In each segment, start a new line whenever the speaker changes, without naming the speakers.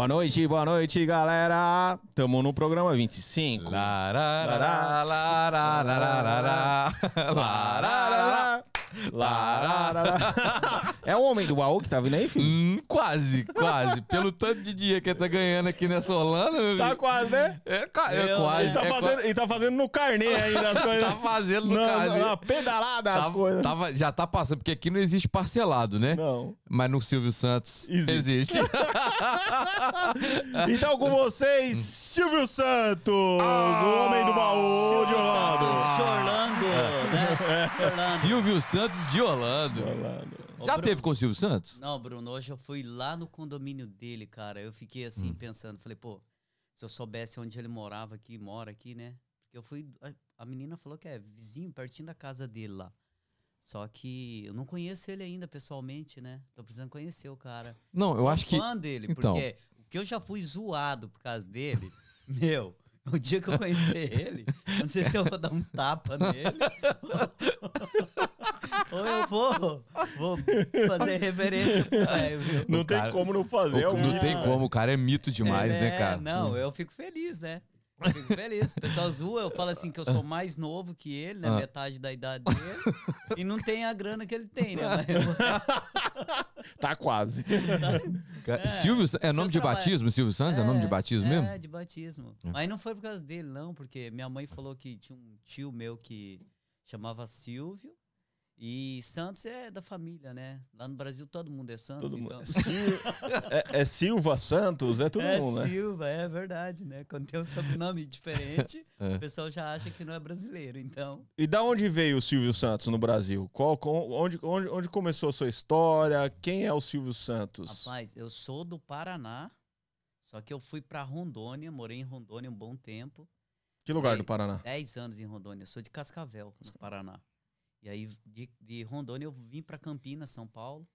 Boa noite, boa noite, galera. Tamo no programa 25.
Lararará, lararará, lararará.
É o homem do baú que tá vindo aí, filho?
Hum, quase, quase. Pelo tanto de dia que ele tá ganhando aqui nessa Holanda, meu
Tá
filho.
quase, né?
É, ca- é quase.
Ele tá,
é
fazendo, ele tá fazendo no carnê ainda as coisas.
Tá fazendo no
na,
caso.
na pedalada as
Tava-
coisas.
tava- já tá passando, porque aqui não existe parcelado, né?
Não.
Mas no Silvio Santos
Existe.
existe.
Então com vocês, Silvio Santos, o homem do baú de Orlando.
De Orlando? Orlando.
Silvio Santos de Orlando.
Ô,
Já
Bruno.
teve com o Silvio Santos?
Não, Bruno, hoje eu fui lá no condomínio dele, cara. Eu fiquei assim
Hum.
pensando, falei, pô, se eu soubesse onde ele morava aqui, mora aqui, né? Porque eu fui. A, a menina falou que é vizinho, pertinho da casa dele lá. Só que eu não conheço ele ainda pessoalmente, né? Tô precisando conhecer o cara.
Não, eu
Sou
acho que.
fã dele,
Então.
porque o que eu já fui zoado por causa dele, meu, o dia que eu conhecer ele, não sei se eu vou dar um tapa nele. ou eu vou, vou fazer reverência pro velho, viu?
Não
O
tem
cara-
como não fazer. é
o-
um
não
mito.
tem como, o cara é mito demais, né,
é-
cara?
Não, eu fico feliz, né? Eu fico feliz. O pessoal zoa, eu falo assim que eu sou mais novo que ele, né?
Ah.
Metade da idade dele. e não tem a grana que ele tem, né? Eu-
Tá quase.
É,
Silvio é nome de
trabalho-
batismo? Silvio Santos é, nome de batismo mesmo?
É, de batismo.
Hum.
Mas não foi por causa dele, não, porque minha mãe falou que tinha um tio meu que chamava Silvio. E Santos é da família, né? Lá no Brasil todo mundo é Santos.
Todo
então...
É, é Silva Santos, é todo
é
mundo, né?
Silva, é verdade, né? Quando tem um sobrenome diferente,
É.
o pessoal já acha que não é brasileiro, então.
E da onde veio o Silvio Santos no Brasil? Qual, onde, onde, onde começou a sua história? Quem é o Silvio Santos?
Rapaz, eu sou do Paraná, só que eu fui pra Rondônia, morei em Rondônia um bom tempo.
que lugar do Paraná?
10 anos em Rondônia. Eu sou de Cascavel, no Paraná. E aí, de, de Rondônia, eu vim para Campinas, São Paulo.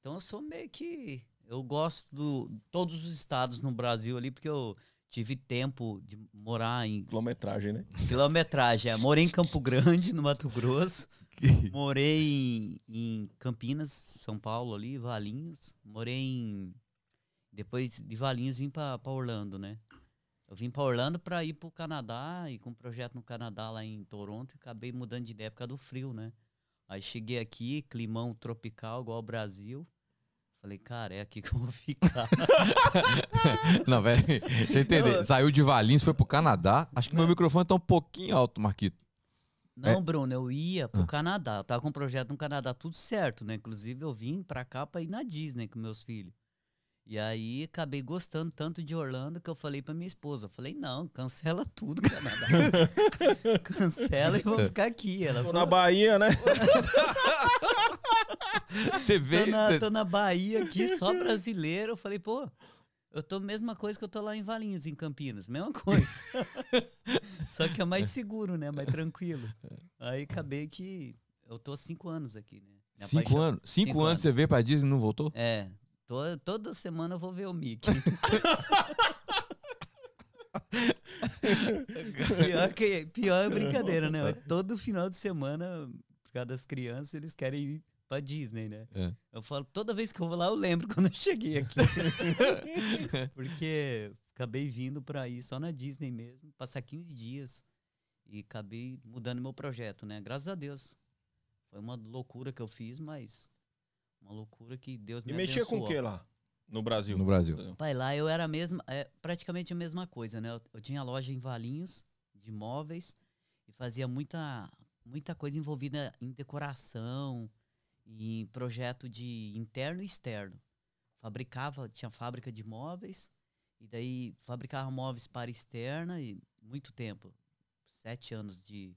Então, eu sou meio que. Eu gosto de todos os estados no Brasil ali, porque eu tive tempo de morar em
Quilometragem, né?
quilometragem. É, morei em Campo Grande, no Mato Grosso. Morei em, em Campinas, São Paulo ali, Valinhos. Morei em. Depois de Valinhos vim para Orlando, né? Eu vim para Orlando para ir para o Canadá e com um projeto no Canadá lá em Toronto e acabei mudando de ideia por causa do frio, né? Aí cheguei aqui, climão tropical igual ao Brasil. Falei, cara, é aqui que eu vou ficar.
Não, velho. Deixa eu entender.
Não.
Saiu de Valinhos, foi pro Canadá. Acho que meu microfone tá um pouquinho alto, Marquito.
Não, Bruno, eu ia pro
Ah.
Canadá. Eu tava com um projeto no Canadá, tudo certo, né? Inclusive, eu vim pra cá pra ir na Disney com meus filhos. E aí, acabei gostando tanto de Orlando que eu falei pra minha esposa. Eu falei, não, cancela tudo, Canadá. cancela e vamos ficar aqui. Ela
Tô
falou,
na Bahia, né?
Você
tô
vê.
na, tô na Bahia aqui, só brasileiro. Eu falei, pô, eu tô mesma coisa que eu tô lá em Valinhos, em Campinas. Mesma coisa. Só que é mais seguro, né? Mais tranquilo. Aí acabei que eu tô há cinco anos aqui, né?
Cinco anos. Cinco,
Cinco
anos,
anos.
você veio pra Disney e não voltou?
É. Tô, toda semana eu vou ver o Mickey. pior, que, pior é brincadeira, né? Todo final de semana, por causa das crianças, eles querem ir pra Disney, né?
É.
Eu falo, toda vez que eu vou lá, eu lembro quando eu cheguei aqui. Porque acabei vindo pra ir só na Disney mesmo, passar 15 dias. E acabei mudando meu projeto, né? Graças a Deus. Foi uma loucura que eu fiz, mas uma loucura que Deus me
E mexia com o
abençoou.
que lá? No Brasil?
No Brasil.
Pai, lá eu era a mesma, é, praticamente a mesma coisa, né? Eu, eu tinha loja em Valinhos de móveis e fazia muita, muita coisa envolvida em decoração, em projeto de interno e externo. Fabricava, tinha fábrica de móveis e daí fabricava móveis para externa e muito tempo, sete anos de,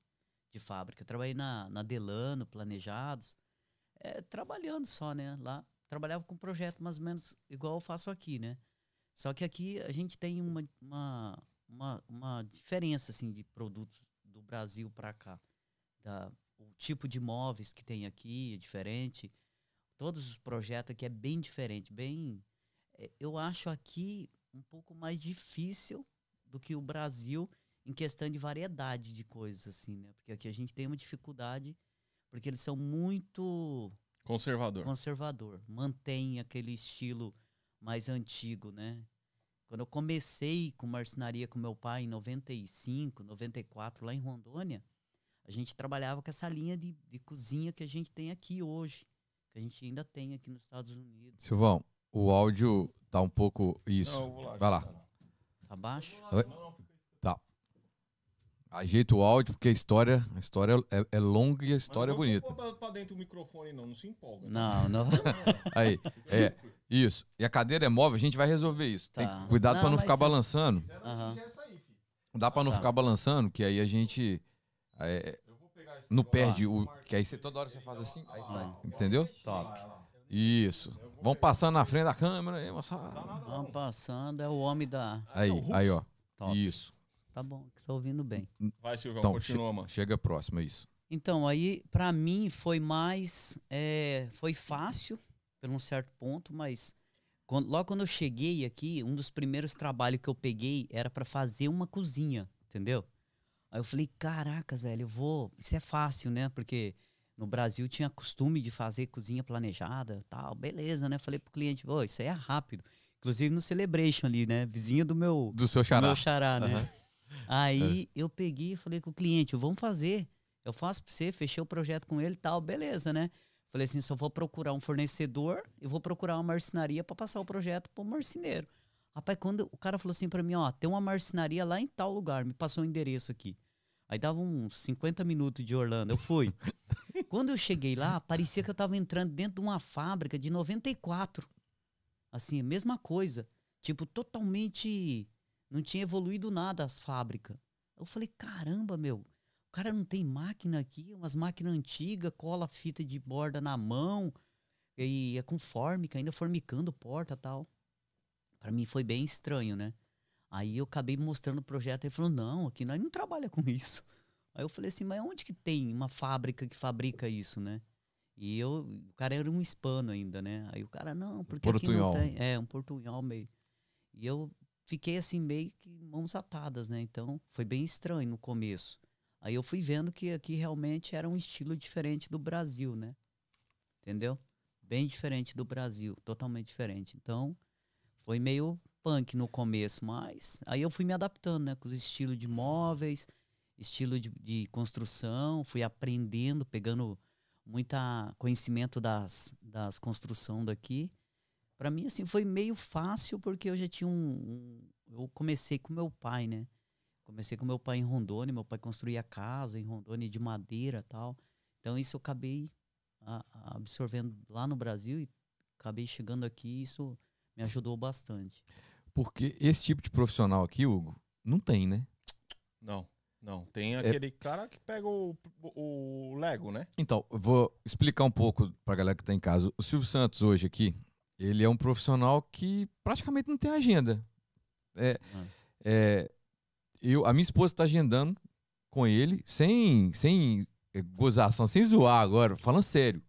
de fábrica. Eu trabalhei na, na Delano, Planejados, é, trabalhando só, né? Lá trabalhava com projeto mais ou menos igual eu faço aqui, né? Só que aqui a gente tem uma, uma, uma, uma diferença assim de produtos do Brasil para cá. Da, o tipo de móveis que tem aqui é diferente. Todos os projetos aqui é bem diferente, bem. é, Eu acho aqui um pouco mais difícil do que o Brasil em questão de variedade de coisas assim, né? Porque aqui a gente tem uma dificuldade porque eles são muito
Conservador.
conservador, mantém aquele estilo mais antigo, né? Quando eu comecei com marcenaria com meu pai em 95, 94, lá em Rondônia, a gente trabalhava com essa linha de, de cozinha que a gente tem aqui hoje. Que a gente ainda tem aqui nos Estados Unidos.
Silvão, o áudio tá um pouco. Isso.
Não, eu vou lá.
Vai lá.
Tá baixo?
Ajeita o áudio, porque a história, a história é, é longa e a história é bonita.
Não pra dentro do microfone, não. Não se empolga.
Não, não.
Aí, é, isso. E a cadeira é móvel, a gente vai resolver isso. Tem
Tá.
cuidado
Não,
pra não ficar
sim.
balançando.
Aham.
Não dá pra não
Tá.
ficar balançando, que aí a gente é, não perde o. Que aí você toda hora você faz assim, aí sai.
Ah.
Entendeu?
Top.
Isso. Vamos passando na frente da câmera aí, moçada.
Vamos passando, é o homem da.
Aí, aí, ó.
Top.
Isso.
Tá bom, que tá ouvindo bem.
Vai, Silvão,
Então,
continua, mano.
Chega próximo, é isso.
Então, aí, pra mim, foi mais. é, foi fácil, por um certo ponto, mas quando- logo quando eu cheguei aqui, um dos primeiros trabalhos que eu peguei era pra fazer uma cozinha, entendeu? Aí eu falei, caracas, velho, eu vou. Isso é fácil, né? Porque no Brasil tinha costume de fazer cozinha planejada tal, beleza, né? Falei pro cliente, ô, isso aí é rápido. Inclusive no Celebration ali, né? Vizinha do meu,
Do seu
do
xará.
meu xará, né?
Aham.
Aí eu peguei e falei com o cliente, vamos fazer. Eu faço pra você, fechei o projeto com ele e tal, beleza, né? Falei assim, só vou procurar um fornecedor e vou procurar uma marcenaria pra passar o projeto pro marceneiro. Rapaz, quando o cara falou assim pra mim, ó, tem uma marcenaria lá em tal lugar, me passou o endereço aqui. Aí dava uns 50 minutos de Orlando, eu fui. quando eu cheguei lá, parecia que eu tava entrando dentro de uma fábrica de 94. Assim, a mesma coisa. Tipo, totalmente não tinha evoluído nada as fábricas. Eu falei, caramba, meu, o cara não tem máquina aqui, umas máquinas antigas, cola fita de borda na mão, e é com fórmica, ainda formicando porta e tal. Pra mim foi bem estranho, né? Aí eu acabei mostrando o projeto, ele falou, não, aqui nós não trabalha com isso. Aí eu falei assim, mas onde que tem uma fábrica que fabrica isso, né? E eu, o cara era um hispano ainda, né? Aí o cara, não, porque aqui não
Portunhol.
tem. É, um portunhol meio. E eu fiquei assim, meio que mãos atadas, né? Então foi bem estranho no começo. Aí eu fui vendo que aqui realmente era um estilo diferente do Brasil, né? Entendeu? Bem diferente do Brasil, totalmente diferente. Então foi meio punk no começo, mas aí eu fui me adaptando, né? Com o estilo de móveis, estilo de, de construção, fui aprendendo, pegando muita conhecimento das, das construção daqui. Para mim, assim, foi meio fácil porque eu já tinha um, um- Eu comecei com meu pai, né? Comecei com meu pai em Rondônia, meu pai construía casa em Rondônia de madeira e tal. Então, isso eu acabei a- a- absorvendo lá no Brasil e acabei chegando aqui e isso me ajudou bastante.
Porque esse tipo de profissional aqui, Hugo, não tem, né?
Não, não. Tem aquele cara que pega o, o Lego, né?
Então, eu vou explicar um pouco pra galera que tá em casa. O Silvio Santos hoje aqui, ele é um profissional que praticamente não tem agenda. É,
Ah.
é, eu, a minha esposa está agendando com ele, sem, sem é, gozação, sem zoar agora, falando sério,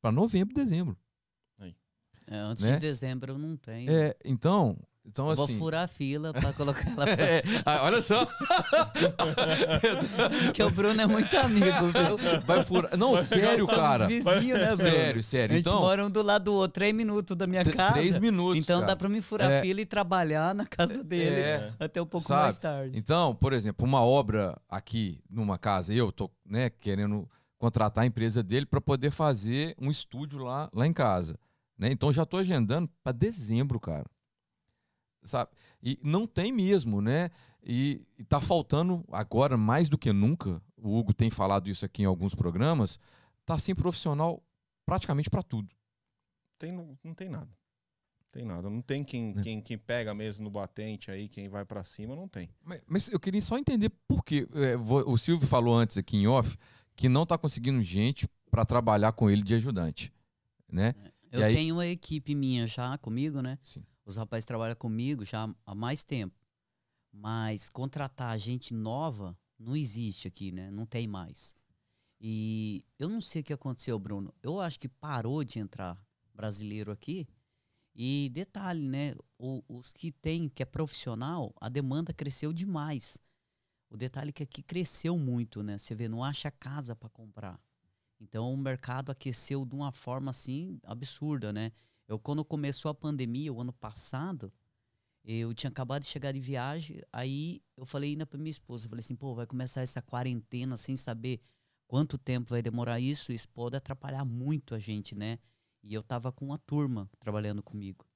para novembro, dezembro.
É, antes
Né?
de dezembro eu não tenho.
É, então, então
Eu
assim.
Vou furar a fila pra colocar ela pra...
É, ah, olha só,
Porque o Bruno é muito amigo, viu?
vai furar. Não, sério,
Somos
cara.
vizinhos, né, Bruno?
Sério,
A
sério.
gente
Então,
mora um do lado do outro, três minutos da minha casa.
três minutos.
então
cara.
dá pra mim furar
É.
a fila e trabalhar na casa dele
É.
até um pouco
Sabe?
mais tarde.
Então, por exemplo, uma obra aqui numa casa, eu tô, né, querendo contratar a empresa dele para poder fazer um estúdio lá, lá em casa, né? Então já tô agendando para dezembro, cara. Sabe? E não tem mesmo, né? E, e tá faltando agora mais do que nunca. O Hugo tem falado isso aqui em alguns programas. Tá sem profissional praticamente para tudo.
Tem, não, não tem nada. Tem nada. Não tem quem,
É.
quem, quem pega mesmo no batente aí, quem vai pra cima, não tem.
Mas, mas eu queria só entender por quê. É, o Silvio falou antes aqui em off que não está conseguindo gente para trabalhar com ele de ajudante, né?
Eu
E aí-
tenho uma equipe minha já comigo, né?
Sim.
Os rapazes trabalham comigo já há mais tempo. Mas contratar gente nova não existe aqui, né? Não tem mais. E eu não sei o que aconteceu, Bruno. Eu acho que parou de entrar brasileiro aqui. E detalhe, né? o- os que tem, que é profissional, a demanda cresceu demais. O detalhe é que aqui cresceu muito, né? Você vê, não acha casa para comprar. Então o mercado aqueceu de uma forma assim absurda, né? Eu quando começou a pandemia o ano passado, Eu tinha acabado de chegar de viagem, aí eu falei ainda pra minha esposa, falei assim, pô, vai começar essa quarentena sem saber quanto tempo vai demorar isso, isso pode atrapalhar muito a gente, né? E eu tava com uma turma trabalhando comigo.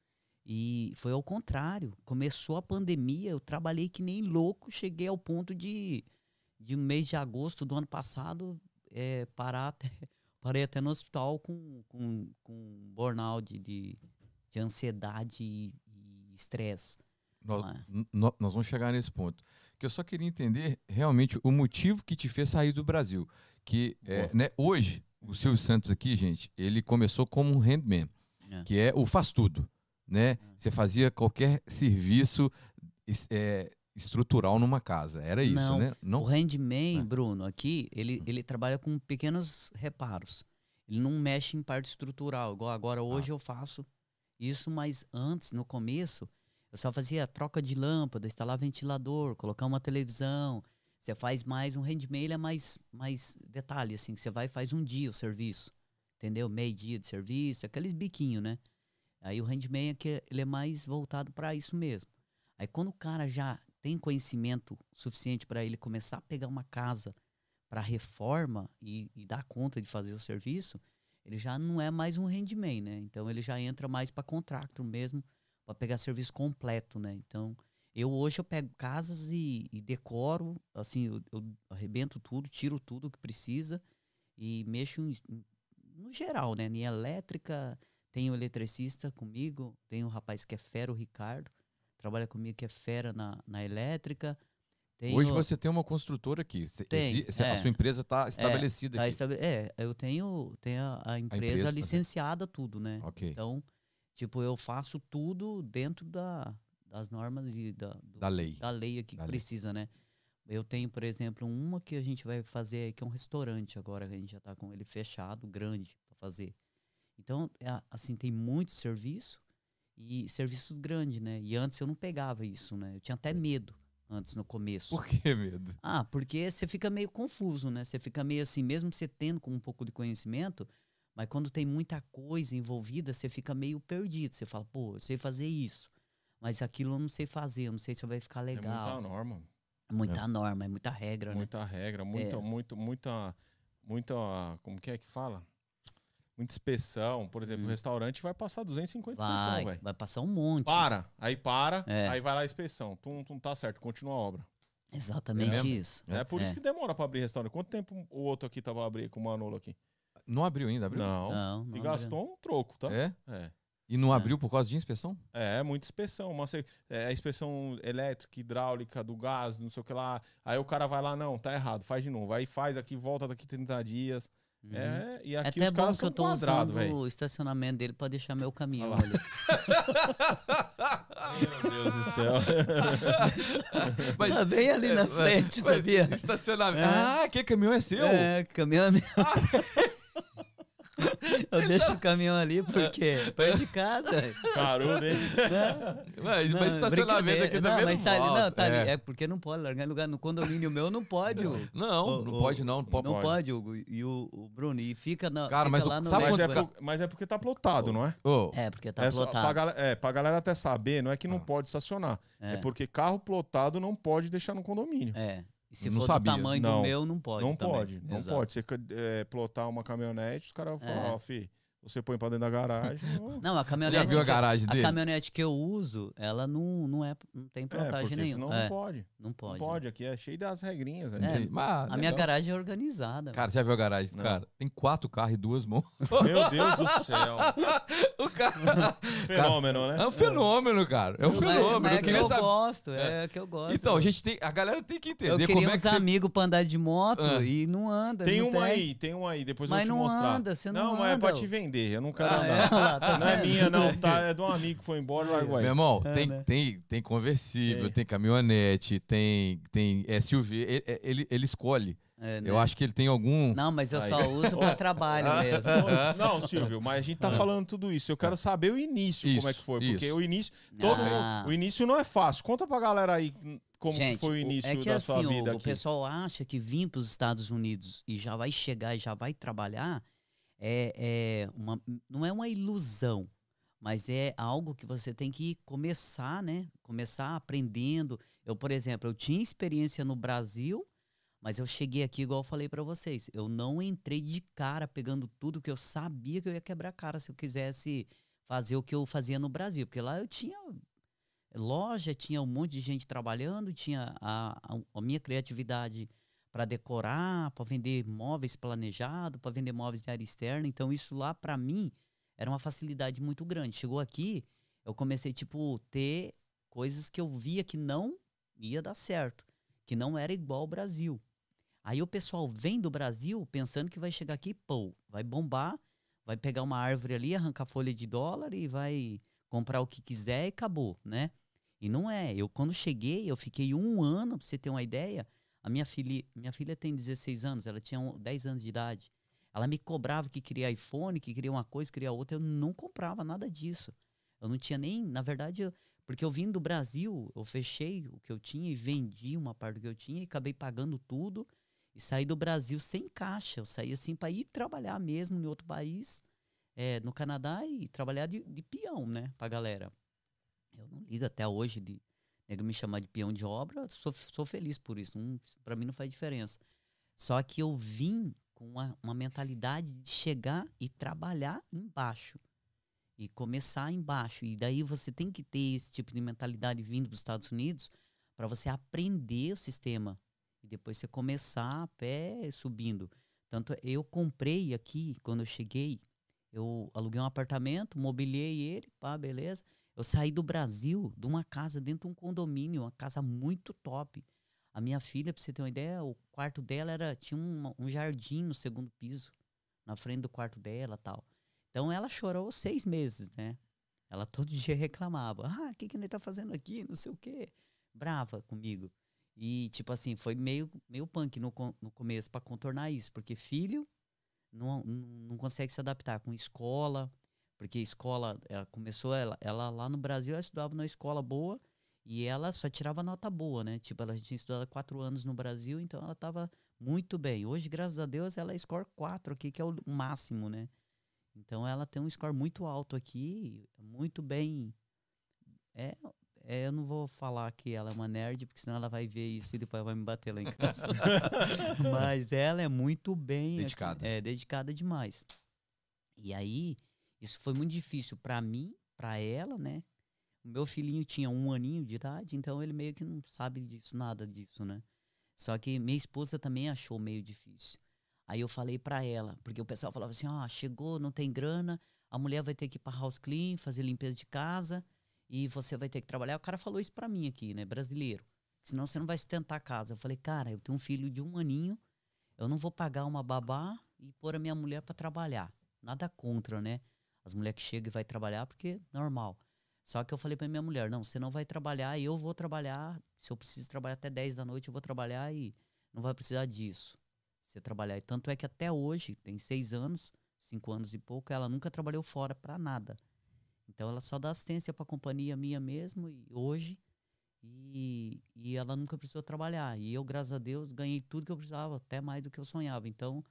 E foi ao contrário. Começou a pandemia, eu trabalhei que nem louco, cheguei ao ponto de, de um mês de agosto do ano passado, é, parar até, parei até no hospital com, com, com burnout de, de, de ansiedade e estresse.
Nós,
Ah.
nó- nós vamos chegar nesse ponto. Que eu só queria entender realmente o motivo que te fez sair do Brasil. Que é, né, hoje, o Silvio Santos aqui, gente, ele começou como um handman,
É.
que é o faz tudo. Né? Você fazia qualquer serviço é, estrutural numa casa. Era isso,
Não,
né?
O
Não.
handman,
É.
Bruno, aqui, ele, ele trabalha com pequenos reparos. Ele não mexe em parte estrutural, igual agora hoje eu faço isso, mas antes, no começo, eu só fazia troca de lâmpada, instalar ventilador, colocar uma televisão. Você faz mais um handman, ele é mais, mais detalhe, assim, você vai e faz um dia o serviço, entendeu? Meio dia de serviço, aqueles biquinhos, né? Aí o handman é que ele é mais voltado para isso mesmo. Aí quando o cara já tem conhecimento suficiente para ele começar a pegar uma casa para reforma e, e dar conta de fazer o serviço, ele já não é mais um handman, né? Então ele já entra mais para contractor mesmo, para pegar serviço completo, né? Então eu hoje eu pego casas e, e decoro, assim, eu, eu arrebento tudo, tiro tudo que precisa e mexo em- no geral, né? Em elétrica, tenho eletricista comigo, tenho um rapaz que é fera, o Ricardo, trabalha comigo que é fera na, na elétrica. Tenho,
Hoje você tem uma construtora aqui.
Tem,
exi-
é.
A sua empresa está estabelecida
tá
aqui.
É, eu tenho, tenho a, a empresa,
empresa, tá
licenciada, tudo, né?
Ok.
Então, tipo, eu faço tudo dentro da, das normas e da, do-
Da lei.
da lei aqui
Da
que
lei.
precisa, né? Eu tenho, por exemplo, uma que a gente vai fazer aí, que é um restaurante agora, que a gente já tá com ele fechado, grande, para fazer. Então, é, assim, tem muito serviço e serviços grandes, né? E antes eu não pegava isso, né? Eu tinha até medo antes, no começo.
Por que medo?
Ah, porque você fica meio confuso, né? Você fica meio assim, mesmo você tendo com um pouco de conhecimento, mas quando tem muita coisa envolvida, você fica meio perdido. Você fala, pô, eu sei fazer isso, mas aquilo eu não sei fazer, eu não sei se vai ficar
É
legal.
muita norma,
É muita norma, é muita regra, né?
muita regra, muita,
É.
muito, muita, muita, como que é que fala? Muita inspeção. Por exemplo, o
Hum.
restaurante vai passar 250 inspeção,
Vai,
velho.
vai passar um monte.
Para, aí para,
É.
aí vai lá a inspeção. Tu, não tá certo, continua a obra.
Exatamente
mesmo?
isso.
É, por
É.
isso que demora pra abrir restaurante. Quanto tempo o outro aqui tava abrir com o Manolo aqui?
Não abriu ainda, abriu?
Não.
Não, não
E
abriu.
gastou um troco, tá?
É?
É.
E não
É.
abriu por causa de inspeção?
É, muita inspeção. Uma, se- é, a inspeção elétrica, hidráulica, do gás, não sei o que lá. Aí o cara vai lá, não, tá errado, faz de novo. Aí faz aqui, volta daqui 30 dias.
Uhum.
É, e
É
aqui
até
os
bom que eu tô usando
velho.
o estacionamento dele pra deixar meu caminhão
Olha
ali.
Meu Deus do céu.
Mas,
Tá bem ali na
é,
frente,
mas
sabia?
Estacionamento.
É.
Ah, que caminhão é seu?
É, caminhão é meu. Eu deixo o caminhão ali porque perto de casa.
Carudo, hein?
Mas,
Não,
mas estacionamento aqui
brincadeira.
também
mas
não
tá ali, não, tá ali.
É.
É porque não pode largar em lugar no condomínio meu, não pode. Hugo.
Não,
Ô,
não
ô,
pode não. Não pode.
Não pode, Hugo. E o, o Bruno, e fica na.
Cara,
fica
mas o-
lá no
sabe
Mas é, por- mas é porque tá plotado, não é?
Ô,
É, porque tá
é só, pra,
plotado.
é, pra galera até saber, não é que não
Ah.
pode estacionar. É.
É,
porque carro plotado não pode deixar no condomínio.
é. E se
Não
for
sabia.
do tamanho
Não,
do meu, não pode.
não
também.
pode, não
Exato.
pode. Você é, plotar uma caminhonete, os caras vão falar,
É.
ó, fi, você põe pra dentro da garagem.
Não, a caminhonete.
já viu a
que-
garagem
a
dele?
caminhonete que eu uso, ela não, não, é, não tem
é,
plotagem
porque
nenhuma.
senão
É,
não pode.
não pode.
Não pode, aqui é cheio das regrinhas.
É.
Mas,
A minha
legal.
garagem é organizada.
Cara, você já viu a garagem?
Não.
Cara, tem quatro carros e duas mãos.
Meu Deus do céu.
O cara
Fenômeno, né?
é um fenômeno, cara. É um
Mas-
fenômeno.
Mas é
eu
que eu
saber.
gosto, é, que eu gosto.
Então, a gente tem. A galera tem que entender
eu queria
como é
uns
que você.
amigos pra andar de moto
Ah.
e não anda.
Tem
não
um aí, tem um aí, depois
Mas
eu vou te
não
mostrar.
anda, você não
mas é pra
anda,
te
ô.
Vender, eu não quero
Ah,
andar.
é? Lá, tá
Não é minha, não, tá? É de um amigo que foi embora e largou aí.
Meu irmão,
É,
tem,
né?
tem, tem conversível,
Tem.
tem caminhonete, tem, tem SUV. Ele, ele, ele escolhe.
É, né?
Eu acho que ele tem algum.
Não, mas eu
Aí.
só uso pra trabalho mesmo.
Não, Silvio, mas a gente tá falando tudo isso. Eu quero saber o início, como é
Isso,
que foi. Porque
isso.
o início. Todo
Ah.
o início não é fácil. Conta pra galera aí como que
Gente,
foi o
o-
início
é que
da
assim,
sua
o-
vida
o,
aqui.
pessoal acha que vir para os Estados Unidos e já vai chegar e já vai trabalhar é, é uma, não é uma ilusão, mas é algo que você tem que começar, né? Começar aprendendo. Eu, por exemplo, eu tinha experiência no Brasil, mas eu cheguei aqui, igual eu falei para vocês, eu não entrei de cara pegando tudo que eu sabia que eu ia quebrar a cara se eu quisesse fazer o que eu fazia no Brasil, porque lá eu tinha loja, tinha um monte de gente trabalhando, tinha a, a, a minha criatividade para decorar, para vender móveis planejado, para vender móveis de área externa. Então isso lá para mim era uma facilidade muito grande. Chegou aqui, eu comecei tipo ter coisas que eu via que não ia dar certo, que não era igual ao Brasil. Aí o pessoal vem do Brasil pensando que vai chegar aqui, pô, vai bombar, vai pegar uma árvore ali, arrancar folha de dólar e vai comprar o que quiser e acabou, né? E não é. Eu quando cheguei, eu fiquei um ano, pra você ter uma ideia, a minha filha, minha filha tem 16 anos, ela tinha 10 anos de idade. Ela me cobrava que queria iPhone, que queria uma coisa, queria outra. Eu não comprava nada disso. Eu não tinha nem, na verdade, eu, porque eu vim do Brasil, eu fechei o que eu tinha e vendi uma parte do que eu tinha e acabei pagando tudo e saí do Brasil sem caixa. Eu saí assim para ir trabalhar mesmo em outro país, é, no Canadá e trabalhar de, de peão, né, pra galera. Eu não ligo até hoje de nego me chamar de peão de obra, sou, sou feliz por isso. Para mim não faz diferença. Só que eu vim com uma, uma mentalidade de chegar e trabalhar embaixo. E começar embaixo. E daí você tem que ter esse tipo de mentalidade vindo dos Estados Unidos para você aprender o sistema. E depois você começar a pé subindo. Tanto eu comprei aqui, quando eu cheguei, eu aluguei um apartamento, mobiliei ele, pá, beleza. Eu saí do Brasil, de uma casa dentro de um condomínio, uma casa muito top. A minha filha, pra você ter uma ideia, o quarto dela era tinha um, um jardim no segundo piso, na frente do quarto dela tal. Então ela chorou seis meses, né? Ela todo dia reclamava. Ah, o que, que ele tá fazendo aqui? Não sei o quê. Brava comigo. E, tipo assim, foi meio, meio punk no, no começo para contornar isso, porque filho não, não consegue se adaptar com escola, porque a escola, ela começou, ela, ela lá no Brasil, ela estudava numa escola boa e ela só tirava nota boa, né? Tipo, ela tinha estudado quatro anos no Brasil, então ela estava muito bem. Hoje, graças a Deus, ela é score 4 aqui, que é o máximo, né? Então ela tem um score muito alto aqui, muito bem. É, é, eu não vou falar que ela é uma nerd, porque senão ela vai ver isso e depois vai me bater lá em casa. Mas ela é muito bem.
Dedicada.
É, dedicada demais. E aí, isso foi muito difícil para mim, para ela, né? O meu filhinho tinha um aninho de idade, então ele meio que não sabe disso, nada disso, né? Só que minha esposa também achou meio difícil. Aí eu falei para ela, porque o pessoal falava assim: ó, oh, chegou, não tem grana, a mulher vai ter que ir para house clean, fazer limpeza de casa e você vai ter que trabalhar. O cara falou isso para mim aqui, né, brasileiro. Senão você não vai sustentar a casa. Eu falei: "Cara, eu tenho um filho de um aninho, eu não vou pagar uma babá e pôr a minha mulher para trabalhar. Nada contra, né? As mulheres que chegam e vai trabalhar porque normal. Só que eu falei para minha mulher, não, você não vai trabalhar eu vou trabalhar. Se eu preciso trabalhar até 10 da noite, eu vou trabalhar e não vai precisar disso. Você trabalhar. E tanto é que até hoje, tem seis anos, cinco anos e pouco, ela nunca trabalhou fora para nada. Então ela só dá assistência para a companhia minha mesmo e hoje e, e ela nunca precisou trabalhar. E eu, graças a Deus, ganhei tudo que eu precisava, até mais do que eu sonhava. Então,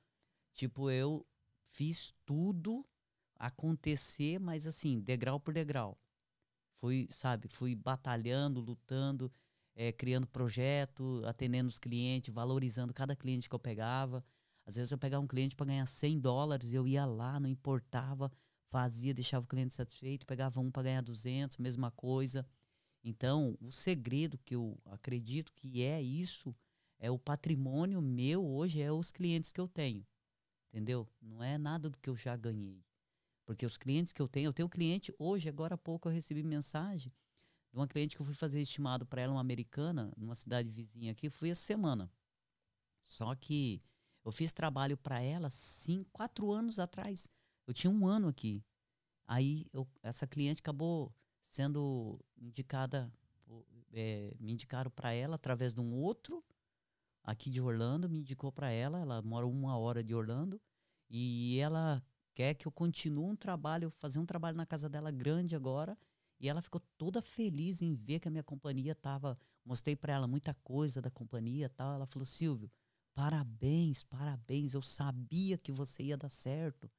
tipo, eu fiz tudo acontecer, mas assim, degrau por degrau. Fui, sabe, fui batalhando, lutando, é, criando projeto, atendendo os clientes, valorizando cada cliente que eu pegava. Às vezes eu pegava um cliente para ganhar 100 dólares, eu ia lá, não importava, fazia, deixava o cliente satisfeito, pegava um para ganhar 200, mesma coisa. Então, o segredo que eu acredito que é isso, é o patrimônio meu hoje, é os clientes que eu tenho. Entendeu? Não é nada do que eu já ganhei. Porque os clientes que eu tenho, eu tenho cliente, hoje, agora há pouco, eu recebi mensagem de uma cliente que eu fui fazer estimado para ela, uma americana, numa cidade vizinha aqui, fui essa semana. Só que eu fiz trabalho para ela cinco, quatro anos atrás. Eu tinha um ano aqui. Aí eu, essa cliente acabou sendo indicada, é, me indicaram para ela através de um outro aqui de Orlando, me indicou para ela. Ela mora uma hora de Orlando e ela quer que eu continue um trabalho, fazer um trabalho na casa dela grande agora. E ela ficou toda feliz em ver que a minha companhia tava. Mostrei para ela muita coisa da companhia tal. Ela falou: Silvio, parabéns, parabéns. Eu sabia que você ia dar certo.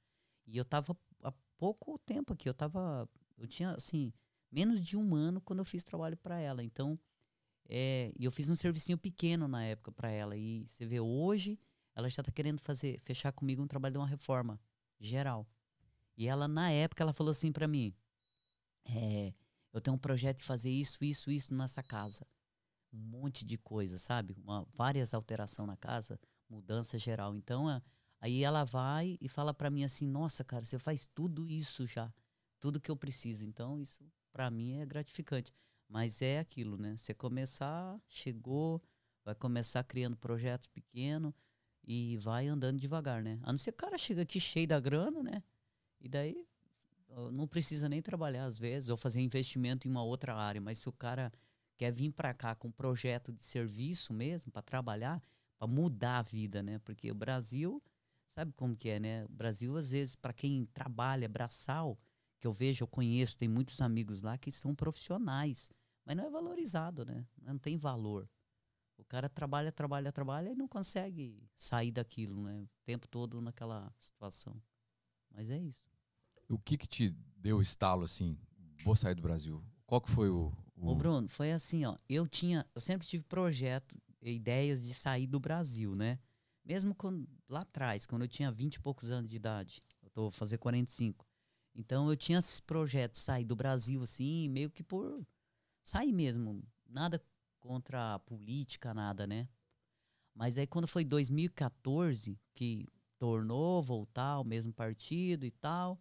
E eu tava há pouco tempo aqui. Eu tava. Eu tinha, assim, menos de um ano quando eu fiz trabalho para ela. Então, é, eu fiz um servicinho pequeno na época para ela. E você vê, hoje ela já está querendo fazer, fechar comigo um trabalho de uma reforma geral. E ela, na época, ela falou assim para mim: é, eu tenho um projeto de fazer isso, isso, isso nessa casa. Um monte de coisa, sabe? Uma, várias alterações na casa, mudança geral. Então, a, aí ela vai e fala para mim assim: nossa, cara, você faz tudo isso já, tudo que eu preciso. Então, isso para mim é gratificante. Mas é aquilo, né? Você começar, chegou, vai começar criando projetos pequenos e vai andando devagar, né? A não ser que o cara chega aqui cheio da grana, né? E daí não precisa nem trabalhar às vezes ou fazer investimento em uma outra área, mas se o cara quer vir para cá com um projeto de serviço mesmo para trabalhar, para mudar a vida, né? Porque o Brasil, sabe como que é, né? O Brasil às vezes para quem trabalha braçal, que eu vejo, eu conheço, tem muitos amigos lá que são profissionais, mas não é valorizado, né? Não tem valor. O cara trabalha, trabalha, trabalha e não consegue sair daquilo, né? O tempo todo naquela situação. Mas é isso.
O que que te deu estalo assim? Vou sair do Brasil. Qual que foi o, o...
Ô Bruno, foi assim, ó. Eu tinha, eu sempre tive projeto, ideias de sair do Brasil, né? Mesmo quando, lá atrás, quando eu tinha 20 e poucos anos de idade. Eu tô fazer 45. Então eu tinha esse projeto de sair do Brasil assim, meio que por sair mesmo. Nada contra a política, nada, né? Mas aí quando foi 2014 que tornou voltar ao mesmo partido e tal,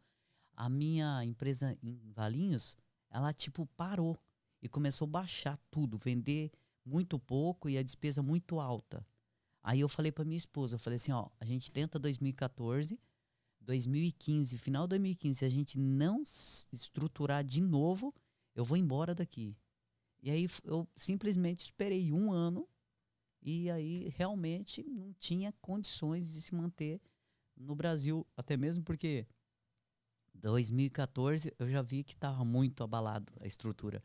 a minha empresa em Valinhos, ela tipo parou e começou a baixar tudo, vender muito pouco e a despesa muito alta. Aí eu falei para minha esposa, eu falei assim, ó, a gente tenta 2014, 2015, final de 2015, se a gente não estruturar de novo, eu vou embora daqui. E aí eu simplesmente esperei um ano e aí realmente não tinha condições de se manter no Brasil, até mesmo porque 2014 eu já vi que estava muito abalado a estrutura.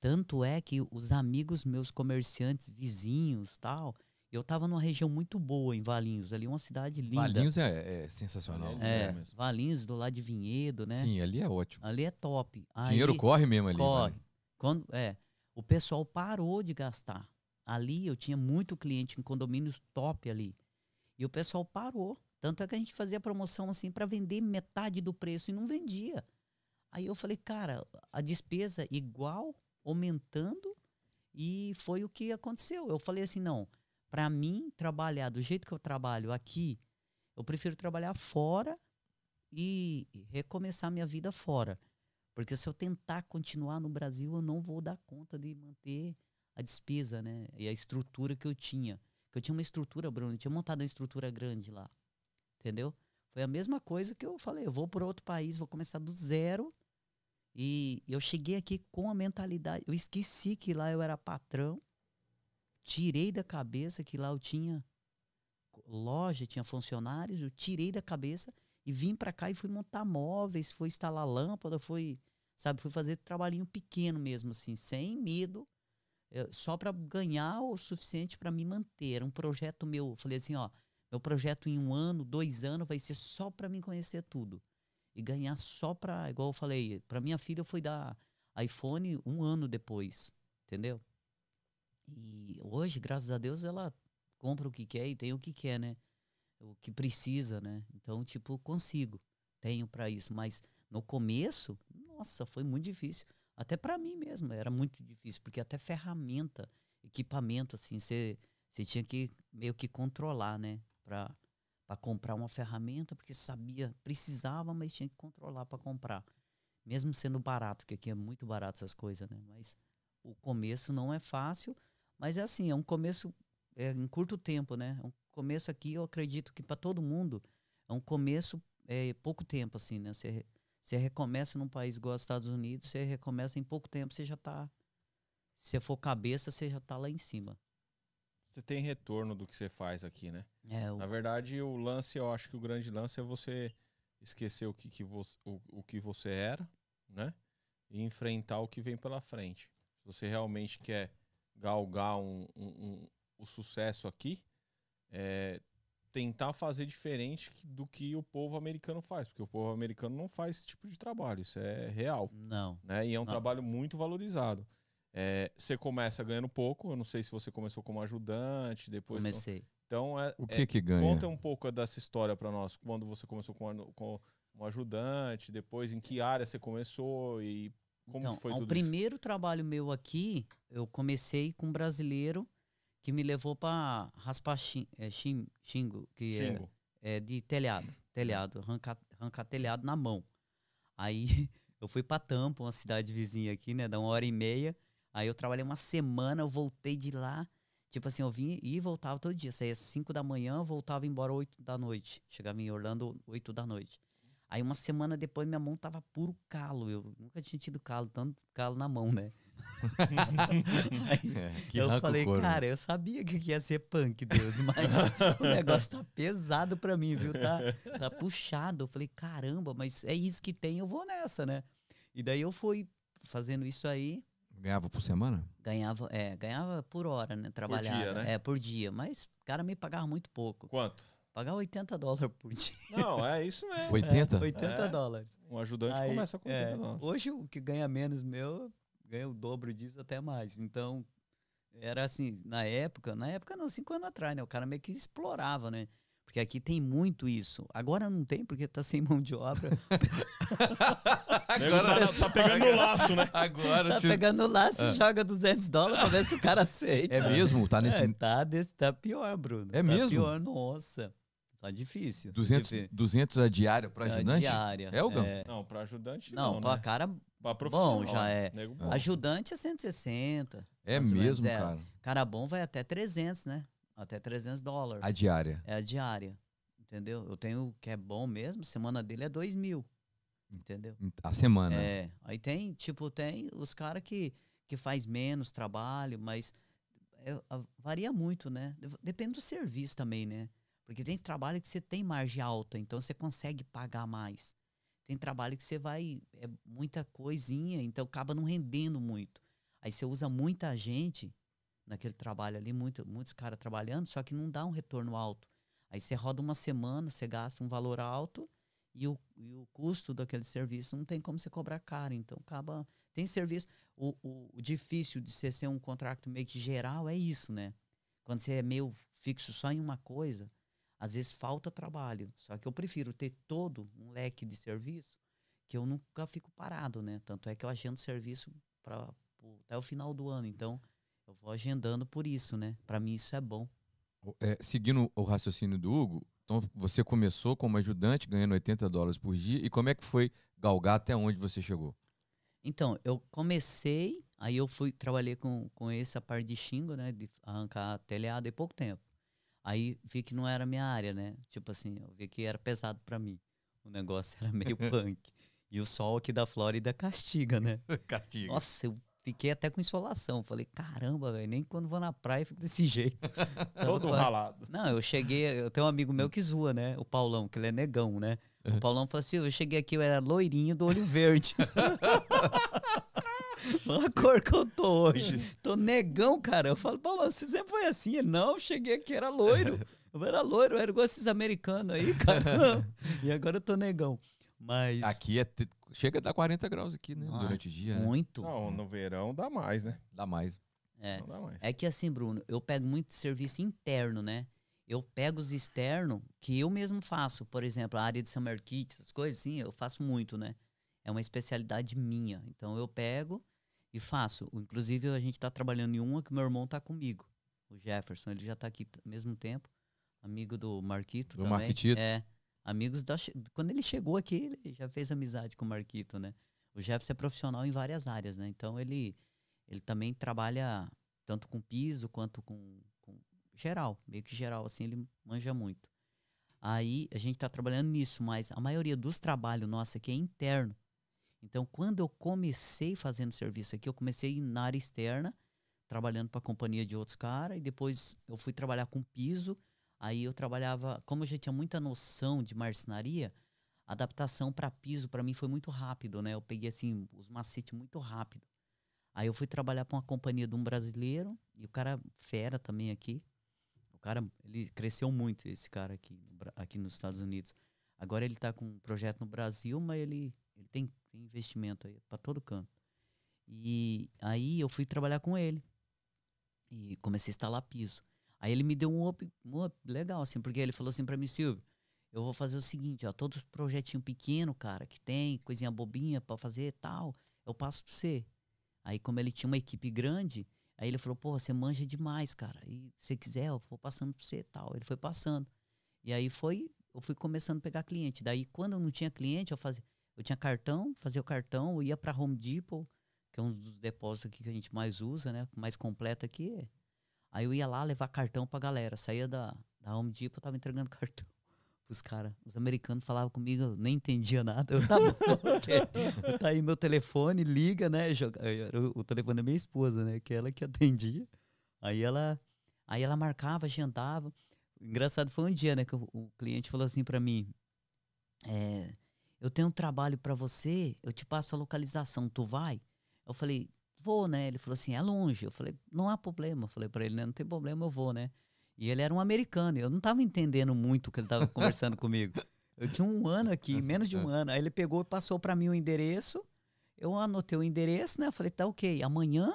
Tanto é que os amigos meus comerciantes, vizinhos tal, eu estava numa região muito boa em Valinhos, ali uma cidade linda.
Valinhos é, é sensacional.
É, é Valinhos do lado de Vinhedo, né?
Sim, ali é ótimo.
Ali é top.
Dinheiro corre mesmo ali.
Corre. Né? Quando, é, o pessoal parou de gastar. Ali eu tinha muito cliente em condomínios top ali. E o pessoal parou. Tanto é que a gente fazia promoção assim para vender metade do preço e não vendia. Aí eu falei, cara, a despesa igual, aumentando, e foi o que aconteceu. Eu falei assim, não, para mim trabalhar do jeito que eu trabalho aqui, eu prefiro trabalhar fora e recomeçar minha vida fora. Porque se eu tentar continuar no Brasil, eu não vou dar conta de manter a despesa, né? E a estrutura que eu tinha. Que eu tinha uma estrutura, Bruno, eu tinha montado uma estrutura grande lá entendeu? Foi a mesma coisa que eu falei, eu vou para outro país, vou começar do zero. E eu cheguei aqui com a mentalidade, eu esqueci que lá eu era patrão. Tirei da cabeça que lá eu tinha loja, tinha funcionários, eu tirei da cabeça e vim para cá e fui montar móveis, fui instalar lâmpada, fui, sabe, fui fazer trabalhinho pequeno mesmo assim, sem medo, eh, só para ganhar o suficiente para me manter. Um projeto meu. Eu falei assim, ó, meu projeto em um ano, dois anos, vai ser só para mim conhecer tudo. E ganhar só para, igual eu falei, para minha filha foi dar iPhone um ano depois, entendeu? E hoje, graças a Deus, ela compra o que quer e tem o que quer, né? O que precisa, né? Então, tipo, consigo, tenho para isso. Mas no começo, nossa, foi muito difícil. Até para mim mesmo, era muito difícil, porque até ferramenta, equipamento, assim, você tinha que meio que controlar, né? para comprar uma ferramenta, porque sabia, precisava, mas tinha que controlar para comprar. Mesmo sendo barato, que aqui é muito barato essas coisas, né? Mas o começo não é fácil, mas é assim, é um começo é, em curto tempo, né? Um começo aqui, eu acredito que para todo mundo é um começo é pouco tempo, assim, né? Você, você recomeça num país igual aos Estados Unidos, você recomeça em pouco tempo, você já está se você for cabeça, você já está lá em cima
você tem retorno do que você faz aqui, né?
É, o...
Na verdade, o lance, eu acho que o grande lance é você esquecer o que, que, você, o, o que você era, né? E enfrentar o que vem pela frente. Se você realmente quer galgar um, um, um o sucesso aqui, é, tentar fazer diferente do que o povo americano faz, porque o povo americano não faz esse tipo de trabalho, isso é real,
Não.
né? E é um
Não.
trabalho muito valorizado. É, você começa ganhando pouco, eu não sei se você começou como ajudante, depois.
Comecei.
Então, é,
O
é-
que que ganha?
conta um pouco dessa história pra nós, quando você começou com, anu- com um ajudante, depois em que área você começou e como
então,
foi
o
tudo isso?
primeiro trabalho meu aqui, eu comecei com um brasileiro que me levou para raspar chi- é, chim- xingo, que é-
Xingo.
é, de telhado, telhado, arrancar, arrancar telhado na mão. Aí eu fui para Tampa, uma cidade vizinha aqui, né, dá uma hora e meia. Aí eu trabalhei uma semana, eu voltei de lá, tipo assim, eu vinha e voltava todo dia, saía às 5 da manhã, voltava embora 8 da noite. Chegava em Orlando 8 da noite. Aí uma semana depois minha mão tava puro calo, eu nunca tinha tido calo, tanto calo na mão, né?
É,
eu falei,
couro, né?
cara, eu sabia que ia ser punk, Deus, mas o negócio tá pesado pra mim, viu? Tá, tá puxado. Eu falei, caramba, mas é isso que tem, eu vou nessa, né? E daí eu fui fazendo isso aí,
Ganhava por semana?
ganhava, é, ganhava por hora, né? Trabalhava.
né?
É, por dia. Mas o cara me pagava muito pouco.
Quanto?
Pagava 80 dólares por dia.
Não, é isso mesmo.
80?
80
É.
dólares.
Um ajudante
Aí,
começa com 80
é,
dólares.
Hoje o que ganha menos meu, ganha o dobro disso até mais. Então, era assim, na época, na época não, cinco anos atrás, né? O cara meio que explorava, né? Porque aqui tem muito isso. Agora não tem, porque tá sem mão de obra.
O nego tá, tá pegando no laço, né?
Agora
tá
se-
pegando lá, se
Ah.
joga 200 dólares pra ver se o cara aceita.
É mesmo? Tá nesse
É, tá, desse, tá pior, Bruno.
É
tá
mesmo?
pior, nossa. Tá difícil. de
200,
ver.
200 a diária para
É,
ajudante?
diária.
É, Hugão?
Não, pra ajudante
Não,
não,
pra
né?
cara,
Pra profissional.
bom, já é.
Nego
Ah.
bom.
ajudante é 160.
É mesmo,
é.
cara.
Cara bom vai até 300, né? Até 300 dólares.
A diária.
É a diária. Entendeu? Eu tenho o que é bom mesmo, semana dele é 2 mil. Entendeu?
A semana.
É. Aí tem, tipo, tem os caras que, que faz menos trabalho, mas é, varia muito, né? Dep- Depende do serviço também, né? Porque tem trabalho que você tem margem alta, então você consegue pagar mais. Tem trabalho que você vai, é muita coisinha, então acaba não rendendo muito. Aí você usa muita gente naquele trabalho ali, muito, muitos caras trabalhando, só que não dá um retorno alto. Aí você roda uma semana, você gasta um valor alto e o, e o custo daquele serviço não tem como você cobrar caro. Então acaba. Tem serviço. O, o, o difícil de você ser um contrato meio que geral é isso, né? Quando você é meio fixo só em uma coisa, às vezes falta trabalho. Só que eu prefiro ter todo um leque de serviço que eu nunca fico parado, né? Tanto é que eu agendo serviço para até o final do ano. Então, eu vou agendando por isso, né? Para mim isso é bom.
É, seguindo o raciocínio do Hugo, então você começou como ajudante, ganhando 80 dólares por dia. E como é que foi galgar até onde você chegou?
Então, eu comecei, aí eu fui, trabalhei com, com essa parte de xingo, né? De arrancar telhado em pouco tempo. Aí vi que não era minha área, né? Tipo assim, eu vi que era pesado pra mim. O negócio era meio punk. E o sol aqui da Flórida castiga, né?
Castigo.
Nossa, eu fiquei até com insolação. Falei, caramba, velho, nem quando vou na praia eu fico desse jeito.
Todo
com a-
ralado.
Não, eu cheguei, eu tenho um amigo meu que zoa, né? O Paulão, que ele é negão, né? O Paulão falou assim: eu cheguei aqui, eu era loirinho do olho verde. Olha a cor que eu tô hoje. Tô negão, cara. Eu falo, Paulão, você sempre foi assim? Ele, não, eu cheguei aqui, era loiro. Eu era loiro, eu era igual esses americanos aí, cara. Não. E agora eu tô negão. Mas.
Aqui é te- chega a dar 40 graus aqui, né?
Ah,
Durante o dia, né?
muito.
Não, no verão dá mais, né?
Dá mais.
É.
Não dá mais.
É que assim, Bruno, eu pego muito serviço interno, né? Eu pego os externos que eu mesmo faço. Por exemplo, a área de summer kit, essas coisas assim, eu faço muito, né? É uma especialidade minha. Então eu pego e faço. Inclusive, a gente tá trabalhando em uma que meu irmão tá comigo. O Jefferson, ele já tá aqui ao mesmo tempo. Amigo do Marquito
Do
também.
Marquitito.
É. Amigos da... Quando ele chegou aqui, ele já fez amizade com o Marquito, né? O Jefferson é profissional em várias áreas, né? Então ele, ele também trabalha tanto com piso quanto com, com geral, meio que geral, assim, ele manja muito. Aí a gente tá trabalhando nisso, mas a maioria dos trabalhos nossos aqui é interno. Então, quando eu comecei fazendo serviço aqui, eu comecei na área externa, trabalhando para a companhia de outros caras, e depois eu fui trabalhar com piso. Aí eu trabalhava, como eu já tinha muita noção de marcenaria, a adaptação para piso para mim foi muito rápido, né? Eu peguei assim os macetes muito rápido. Aí eu fui trabalhar para uma companhia de um brasileiro, e o cara fera também aqui. O cara, ele cresceu muito, esse cara aqui, aqui nos Estados Unidos. Agora ele tá com um projeto no Brasil, mas ele, ele tem investimento aí para todo canto. E aí eu fui trabalhar com ele. E comecei a instalar piso. Aí ele me deu um up, um up legal, assim, porque ele falou assim pra mim, Silvio, eu vou fazer o seguinte, ó, todos os projetinhos pequenos, cara, que tem, coisinha bobinha pra fazer e tal, eu passo pra você. Aí como ele tinha uma equipe grande, aí ele falou, pô, você manja demais, cara. E se você quiser, eu vou passando pra você e tal. Ele foi passando. E aí foi, eu fui começando a pegar cliente. Daí quando eu não tinha cliente, eu fazia, eu tinha cartão, fazia o cartão, eu ia pra Home Depot, que é um dos depósitos aqui que a gente mais usa, né? Mais completo aqui. Aí eu ia lá levar cartão pra galera. Saía da, da Home Depot, eu tava entregando cartão pros caras. Os americanos falavam comigo, eu nem entendia nada. Eu tava ok. Tá aí meu telefone, liga, né? era O, telefone da minha esposa, né? Que ela que atendia. Aí ela, aí ela marcava, agendava. Engraçado foi um dia, né? Que o, o cliente falou assim pra mim: é, Eu tenho um trabalho pra você, eu te passo a localização, tu vai? Eu falei, vou, né? Ele falou assim, é longe. Eu falei, não há problema. Eu falei pra ele, né? Não tem problema, eu vou, né? E ele era um americano. Eu não tava entendendo muito o que ele tava conversando comigo. Eu tinha um ano aqui, menos de um ano. Aí ele pegou e passou pra mim o endereço. Eu anotei o endereço, né? Eu falei, tá ok. Amanhã,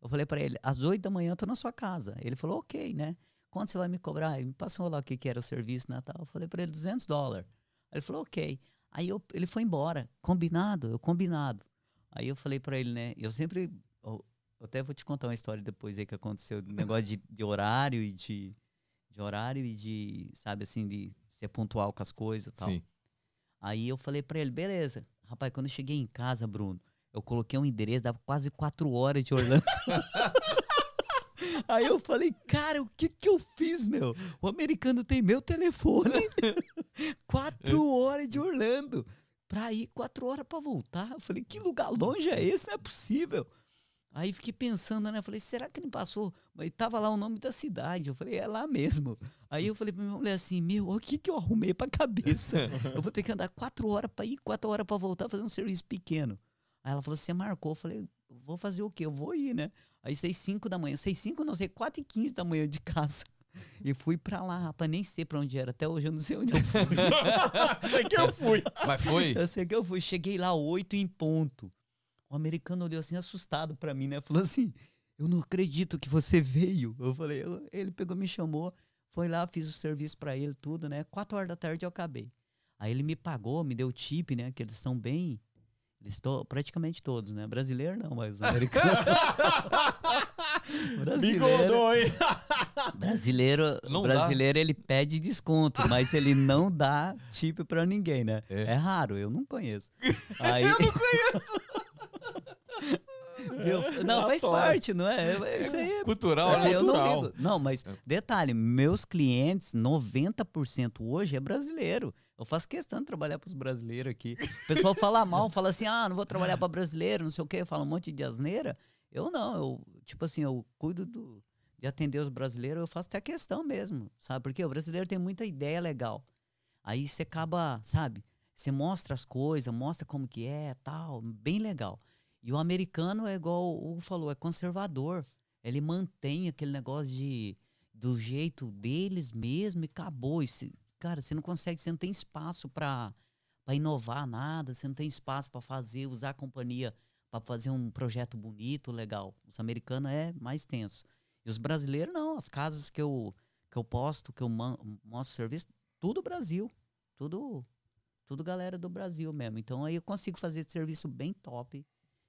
eu falei pra ele, às oito da manhã eu tô na sua casa. Ele falou, ok, né? Quanto você vai me cobrar? Ele me passou lá o que, que era o serviço Natal. Eu falei pra ele, 200 dólares. Ele falou, ok. Aí eu- ele foi embora. Combinado? Eu combinado. Aí eu falei pra ele, né? Eu sempre. Eu, eu até vou te contar uma história depois aí que aconteceu. do negócio de, de horário e de. De horário e de. Sabe assim, de ser pontual com as coisas e tal.
Sim.
Aí eu falei pra ele, beleza. Rapaz, quando eu cheguei em casa, Bruno, eu coloquei um endereço, dava quase quatro horas de Orlando. Aí eu falei, cara, o que que eu fiz, meu? O americano tem meu telefone. quatro horas de Orlando. Pra ir quatro horas pra voltar. Eu falei, que lugar longe é esse? Não é possível. Aí fiquei pensando, né? Eu falei, será que ele passou? Mas tava lá o nome da cidade. Eu falei, é lá mesmo. Aí eu falei pra minha mulher assim, meu, o que que eu arrumei pra cabeça? Eu vou ter que andar quatro horas pra ir, quatro horas pra voltar, fazer um serviço pequeno. Aí ela falou, você marcou? Eu falei, vou fazer o quê? Eu vou ir, né? Aí seis cinco da manhã, seis cinco não sei, quatro e quinze da manhã de casa. E fui pra lá, rapaz, nem sei pra onde era. Até hoje eu não sei onde eu fui.
Sei que eu fui.
Mas foi?
Eu sei que eu fui. Cheguei lá oito em ponto. O americano olhou assim, assustado pra mim, né? Falou assim, eu não acredito que você veio. Eu falei, "Eu-" ele pegou, me chamou. Foi lá, fiz o serviço pra ele, tudo, né? Quatro horas da tarde eu acabei. Aí ele me pagou, me deu tip, né? Que eles são bem... Eles estão praticamente todos, né? Brasileiro não, mas os brasileiro,
Bigodou, hein?
brasileiro,
Não dá.
brasileiro ele pede desconto, mas ele não dá tip pra ninguém, né?
É.
É, raro, eu não conheço. Aí... eu não conheço. não, faz
Aleatório.
parte, não é? É- Isso aí é
Cultural,
é,
né?
eu não
cultural.
ligo. Não, mas
É.
detalhe, meus clientes, 90% hoje é brasileiro. Eu faço questão de trabalhar para os brasileiros aqui. O pessoal fala mal, fala assim: ah, não vou trabalhar para brasileiro, não sei o quê, fala um monte de asneira. Eu não, eu, tipo assim, eu cuido do, de atender os brasileiros, eu faço até questão mesmo, sabe? Porque o brasileiro tem muita ideia legal. Aí você acaba, sabe? Você mostra as coisas, mostra como que é, tal, bem legal. E o americano é igual o Hugo falou, é conservador. Ele mantém aquele negócio de do jeito deles mesmo e acabou. E cara, você não consegue, você não tem espaço para inovar nada, você não tem espaço para fazer, usar a companhia para fazer um projeto bonito, legal. Os americanos é mais tenso. E os brasileiros não, as casas que eu que eu posto, que eu mostro serviço, tudo Brasil. Tudo tudo galera do Brasil mesmo. Então aí eu consigo fazer esse serviço bem top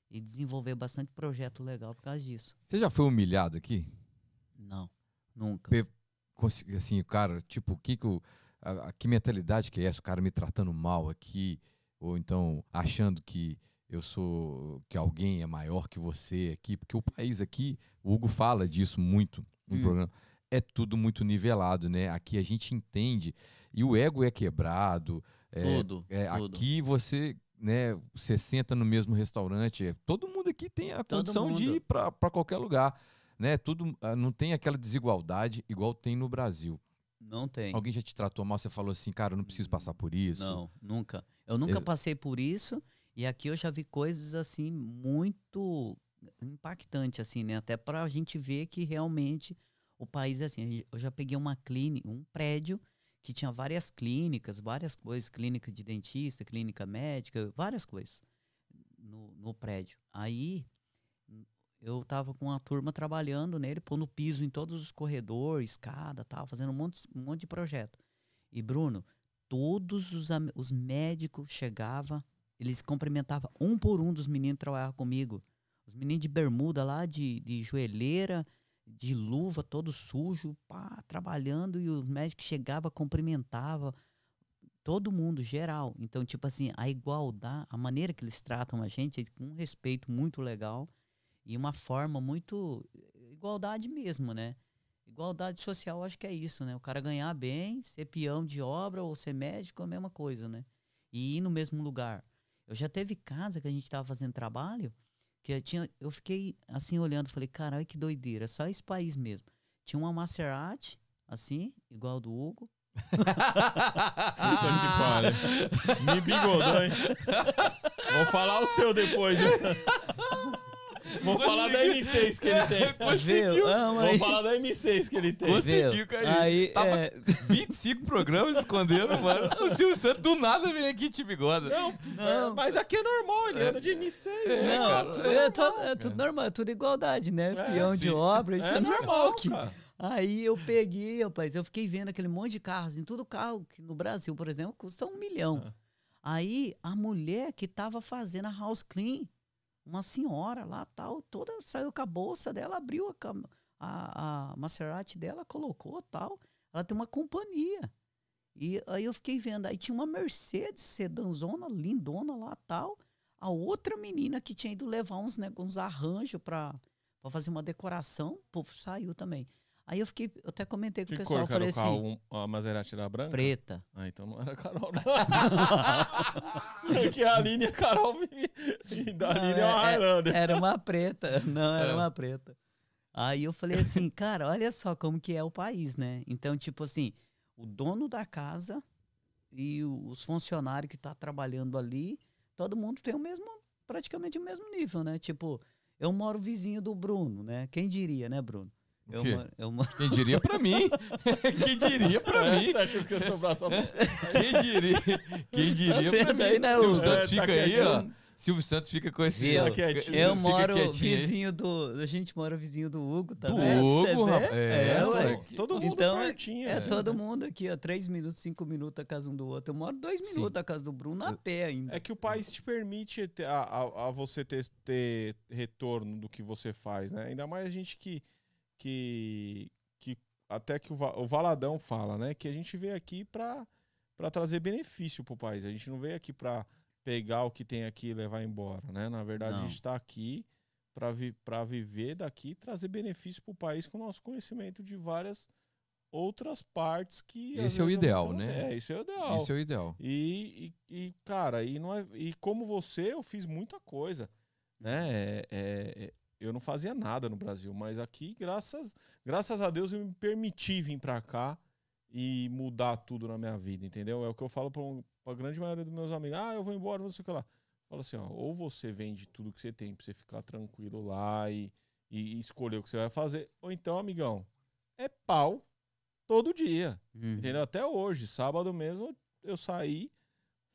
e desenvolver bastante projeto legal por causa disso.
Você já foi humilhado aqui?
Não, nunca.
Pe- Assim, o cara, tipo, que, que, o- a, a- que mentalidade que é essa? O cara me tratando mal aqui, ou então achando que eu sou, que alguém é maior que você aqui, porque o país aqui, o Hugo fala disso muito no
Hum.
programa, é tudo muito nivelado, né? Aqui a gente entende, e o ego é quebrado, é,
tudo,
é,
tudo.
aqui você, né, você senta no mesmo restaurante, é, todo mundo aqui tem a
Todo
condição de ir para qualquer lugar, né? Tudo ah, não tem aquela desigualdade igual tem no Brasil.
Não tem.
Alguém já te tratou mal, você falou assim, cara, eu não preciso passar por isso.
Não, nunca. Eu nunca passei por isso e aqui eu já vi coisas assim muito impactantes assim, né? Até pra gente ver que realmente o país é assim. a Eu já peguei uma clínica, um prédio que tinha várias clínicas, várias coisas, clínica de dentista, clínica médica, várias coisas no, no prédio. Aí eu tava com uma turma trabalhando nele, pondo piso em todos os corredores, escada, tal, fazendo um monte, um monte de projeto. E Bruno, todos os, os médicos chegavam, eles cumprimentavam um por um dos meninos que trabalhavam comigo. Os meninos de bermuda lá, de, de joelheira, de luva, todo sujo, pá, trabalhando, e os médicos chegavam, cumprimentavam todo mundo, geral. Então, tipo assim, a igualdade, a maneira que eles tratam a gente é com um respeito muito legal e uma forma muito. igualdade mesmo, né? Igualdade social, acho que é isso, né? O cara ganhar bem, ser peão de obra ou ser médico é a mesma coisa, né? E ir no mesmo lugar. Eu já teve casa que a gente tava fazendo trabalho que eu tinha, eu fiquei assim olhando, falei, caralho, que doideira, só esse país mesmo. Tinha uma Maserati, assim, igual do Hugo.
Pariu. Me bigodou, hein? Vou falar o seu depois, hein? Vou falar da M6 que ele tem.
Viu?
Vou
mas-
falar da M6 que ele tem.
Conseguiu,
Viu?
cara.
Aí,
Tava
é,
25 programas escondendo, mano. O Silvio Santos do nada vem aqui te bigoda.
Não,
Não.
mas aqui é normal, ele anda de M6. né,
Não,
cara? Tudo
é,
normal,
to- é tudo normal, é tudo igualdade, né?
É,
Peão de
sim.
obra, isso é, normal aqui.
cara.
Aí eu peguei, rapaz, eu fiquei vendo aquele monte de carros, em todo carro que no Brasil, por exemplo, custa um milhão. Aí a mulher que tava fazendo a house clean, uma senhora lá tal, toda saiu com a bolsa dela, abriu a, a, a Maserati dela, colocou tal. Ela tem uma companhia. E aí eu fiquei vendo, aí tinha uma Mercedes sedanzona, lindona lá tal. A outra menina que tinha ido levar uns, né, uns arranjos pra fazer uma decoração, pô, saiu também. Aí eu fiquei, eu até comentei com
Que
o pessoal,
cor que era
falei
o carro?
assim,
a Maserati era branca?
preta.
Ah, então não era Carol, não. Porque a Aline e a Carol. E da Aline é uma
é- é-
Highlander.
Era uma preta. Não, era
É.
uma preta. Aí eu falei assim, cara, olha só como que é o país, né? Então, tipo assim, o dono da casa e os funcionários que tá trabalhando ali, todo mundo tem o mesmo, praticamente o mesmo nível, né? Tipo, eu moro vizinho do Bruno, né? Quem diria, né, Bruno? Eu moro, eu moro-
Quem diria pra mim? Quem diria pra
É,
mim?
Você achou que eu ia sobrar só pra você?
Quem diria? Quem diria
Tá
pra
vendo aí,
mim?
né,
Silvio? Santos
É, tá
fica aí,
quietinho.
ó. Silvio Santos fica com esse...
Tá
fica
Eu moro
quietinho aí.
vizinho do. A gente mora vizinho do Hugo, tá
Do Hugo, rapaz. É,
ué.
ué.
Todo mundo
Então,
pertinho.
É
né?
todo mundo aqui, ó. Três minutos, cinco minutos a casa um do outro. Eu moro dois
Sim.
minutos a casa do Bruno a pé ainda.
É que o país te permite ter- a, a- a você ter, ter retorno do que você faz, né? Ainda mais a gente que. Que, que até que o, o Valadão fala, né? Que a gente veio aqui pra trazer benefício pro país. A gente não veio aqui pra pegar o que tem aqui e levar embora, né? Na verdade, a
Não.
gente tá aqui pra, vi, viver daqui e trazer benefício pro país com o nosso conhecimento de várias outras partes que.
Esse é o ideal,
não
né?
É, esse é o ideal.
Isso é o ideal.
E, e, e, cara, e, não é, e como você, eu fiz muita coisa, né? É- é- é- eu não fazia nada no Brasil, mas aqui, graças, graças a Deus, eu me permiti vir pra cá e mudar tudo na minha vida, entendeu? É o que eu falo pra, um- pra grande maioria dos meus amigos. Ah, eu vou embora, não sei o que lá. Fala assim, ó, ou você vende tudo que você tem pra você ficar tranquilo lá e, e escolher o que você vai fazer, ou então, amigão, é pau todo dia.
Uhum.
Entendeu? Até hoje, sábado mesmo, eu saí,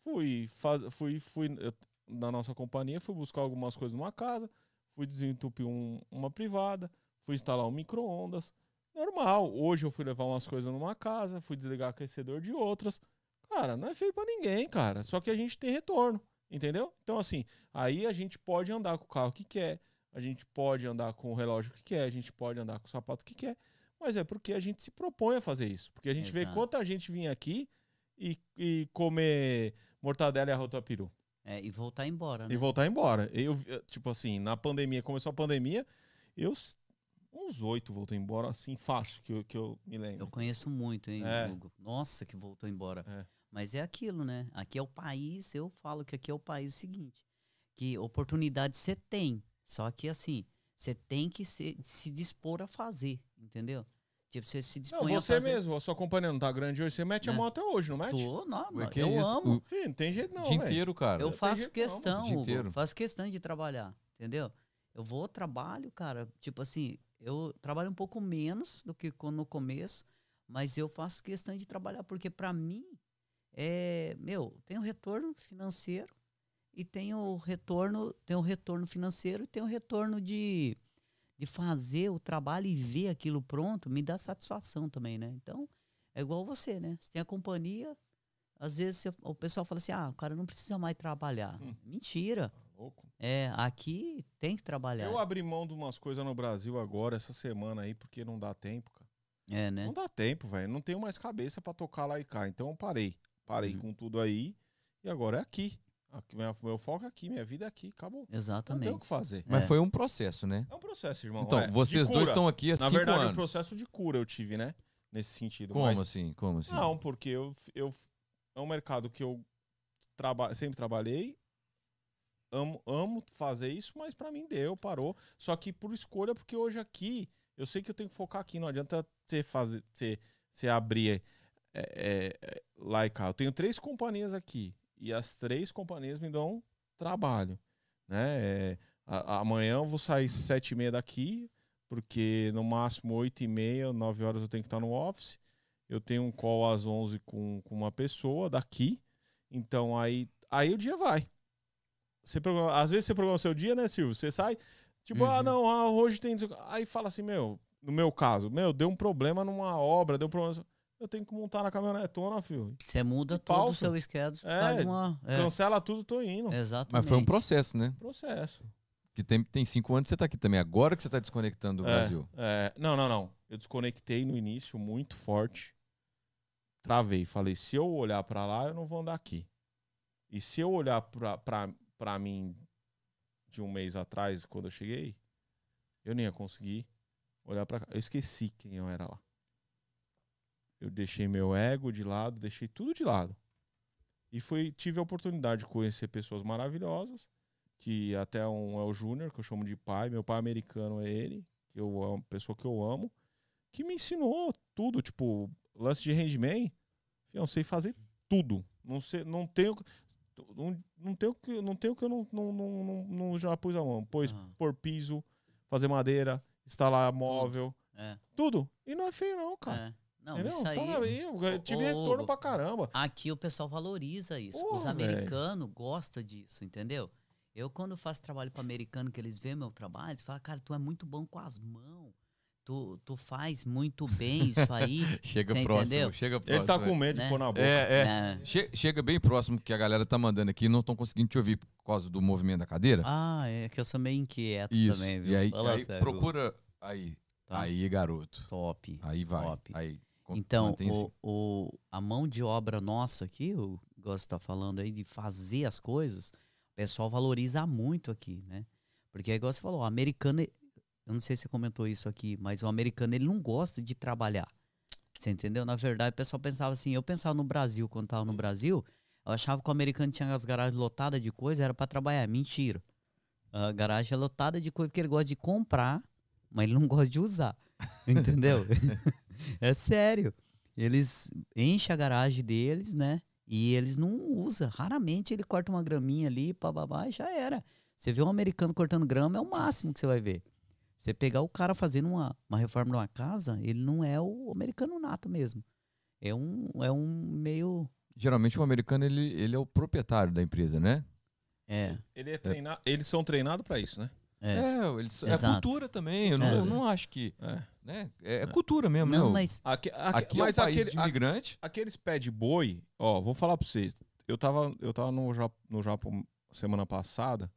fui, faz, fui, fui eu- na nossa companhia, fui buscar algumas coisas numa casa, fui desentupir um- uma privada, fui instalar um micro-ondas. Normal. Hoje eu fui levar umas coisas numa casa, fui desligar aquecedor de outras. Cara, não é feio pra ninguém, cara. Só que a gente tem retorno, entendeu? Então, assim, aí a gente pode andar com o carro que quer, a gente pode andar com o relógio que quer, a gente pode andar com o sapato que quer. Mas é porque a gente se propõe a fazer isso. Porque a gente vê
Exato.
quanta gente vinha aqui e, e comer mortadela e arroz peru.
É, e voltar embora, né?
E voltar embora. Eu, tipo assim, na pandemia, começou a pandemia, eu uns oito voltei embora, assim, fácil, que eu, que eu me lembro.
Eu conheço muito, hein,
É.
Hugo? Nossa, que voltou embora.
É.
Mas é aquilo, né? Aqui é o país, eu falo que aqui é o país seguinte, que oportunidade você tem, só que assim, você tem que se, se dispor a fazer, entendeu? Tipo, você se
Não,
dispõe a
você
fazer.
mesmo, a sua companhia não tá grande hoje, você mete a
Né?
mão até hoje, não mete?
Tô, não, não, eu
isso?
amo.
O
Filho, não tem jeito não,
dia
velho.
inteiro, cara.
Eu faço
não,
questão,
o dia
Hugo,
inteiro.
faço questão de trabalhar, entendeu? Eu vou, trabalho, cara, tipo assim, eu trabalho um pouco menos do que quando no começo, mas eu faço questão de trabalhar, porque para mim, é, meu, tem o retorno financeiro e tem o retorno, tem o retorno financeiro e tem o retorno de, de fazer o trabalho e ver aquilo pronto, me dá satisfação também, né? Então, é igual você, né? Você tem a companhia, às vezes você- o pessoal fala assim, ah, o cara não precisa mais trabalhar.
Hum.
Mentira.
Louco.
É, aqui tem que trabalhar.
Eu abri mão de umas coisas no Brasil agora, essa semana aí, porque não dá tempo, cara.
É, né?
Não dá tempo, velho. Não tenho mais cabeça pra tocar lá e cá. Então eu parei. Parei
Uhum.
com tudo aí. E agora é aqui. Aqui minha- meu foco é aqui, minha vida é aqui. Acabou. Não tem o
Exatamente.
que fazer.
Mas
É.
foi um processo, né?
É um processo, irmão.
Então,
é.
Vocês dois estão aqui há
Na
cinco
verdade,
anos.
um processo de cura eu tive, né? Nesse sentido.
Como
Mas-
assim? Como assim?
Não, porque eu, eu é um mercado que eu traba, sempre trabalhei. Amo, amo fazer isso, mas pra mim deu, parou. Só que por escolha, porque hoje aqui, eu sei que eu tenho que focar aqui. Não adianta você fazer, você, você abrir é, é, é, lá e cá. Eu tenho três companhias aqui. E as três companhias me dão trabalho. Né? É, a- amanhã eu vou sair sete e meia daqui, porque no máximo oito e meia, nove horas eu tenho que estar no office. Eu tenho um call às 11 com, com uma pessoa daqui. Então aí, aí o dia vai. Você programa- às vezes você programa o seu dia, né, Silvio? Você sai, tipo, ah,
Uhum.
não, ah, hoje tem. Aí fala assim, meu, no meu caso, meu, deu um problema numa obra, deu um problema. Eu tenho que montar na caminhonetona, filho.
Você muda
E
todo o seu schedule por
É,
uma. É,
Cancela tudo, tô indo.
exatamente.
Mas foi um processo, né?
Processo.
Que tem, tem cinco anos que você tá aqui também. Agora que você tá desconectando do
É,
Brasil.
é, não, não, não. Eu desconectei no início muito forte. Travei. Falei, se eu olhar pra lá, eu não vou andar aqui. E se eu olhar pra, pra, pra mim de um mês atrás, quando eu cheguei, eu nem ia conseguir olhar pra cá. Eu esqueci quem eu era lá. Eu deixei meu ego de lado, deixei tudo de lado. E fui, tive a oportunidade de conhecer pessoas maravilhosas, que até um é o Júnior, que eu chamo de pai, meu pai americano é ele, que eu amo, pessoa que eu amo, que me ensinou tudo, tipo, lance de handman, eu sei fazer tudo. Não sei, não tenho não, não tenho que não tenho que eu não, não, não, não, não já pus a mão, pois
Aham.
pôr piso, fazer madeira, instalar móvel,
É,
tudo. E não é feio não, cara.
é. Não,
Entendeu?
isso aí.
Tá aí, eu tive
Ô,
retorno
ô,
pra caramba.
Aqui o pessoal valoriza isso. Os
Porra, velho.
americanos gostam disso, entendeu? Eu, quando faço trabalho para americano, que eles veem meu trabalho, eles falam, cara, tu é muito bom com as mãos. Tu, tu faz muito bem isso aí.
Chega próximo,
entendeu?
chega próximo.
Ele tá com
é.
medo de
né?
pôr na boca.
É, é.
né?
Che- chega bem próximo que a galera tá mandando aqui, não estão conseguindo te ouvir por causa do movimento da cadeira.
Ah, é que eu sou meio inquieto
Isso.
também, viu?
e aí,
Fala
aí
sério.
procura aí.
Tá.
Aí, garoto.
Top.
Aí vai.
Top.
Aí.
Então, o, o- a mão de obra nossa aqui, o Gus está falando aí de fazer as coisas, o pessoal valoriza muito aqui, né? Porque, igual você falou, o americano, eu não sei se você comentou isso aqui, mas o americano, ele não gosta de trabalhar. Você entendeu? Na verdade, o pessoal pensava assim, eu pensava no Brasil, quando tava no Brasil, eu achava que o americano tinha as garagens lotadas de coisa, era para trabalhar. Mentira. A garagem é lotada de coisa porque ele gosta de comprar, mas ele não gosta de usar. Entendeu? é sério. Eles enchem a garagem deles, né? E eles não usam. Raramente ele corta uma graminha ali, bababá, e já era. Você vê um americano cortando grama, é o máximo que você vai ver. Você pegar o cara fazendo uma, uma reforma numa casa, ele não é o americano nato mesmo. É um, é um meio.
Geralmente o americano ele, ele é o proprietário da empresa, né?
É.
Ele é treina... Eles são treinados pra isso, né?
É.
É, eles, é cultura também. Eu não,
É.
eu não acho que.
É.
Né? É, cultura mesmo,
Não,
né?
mas.
Aque- aque-
Aqui
mas
é um país
aquele,
de imigrante.
aqueles pé de boi, ó, vou falar pra vocês. Eu tava, eu tava no, Ja- no Japão semana passada.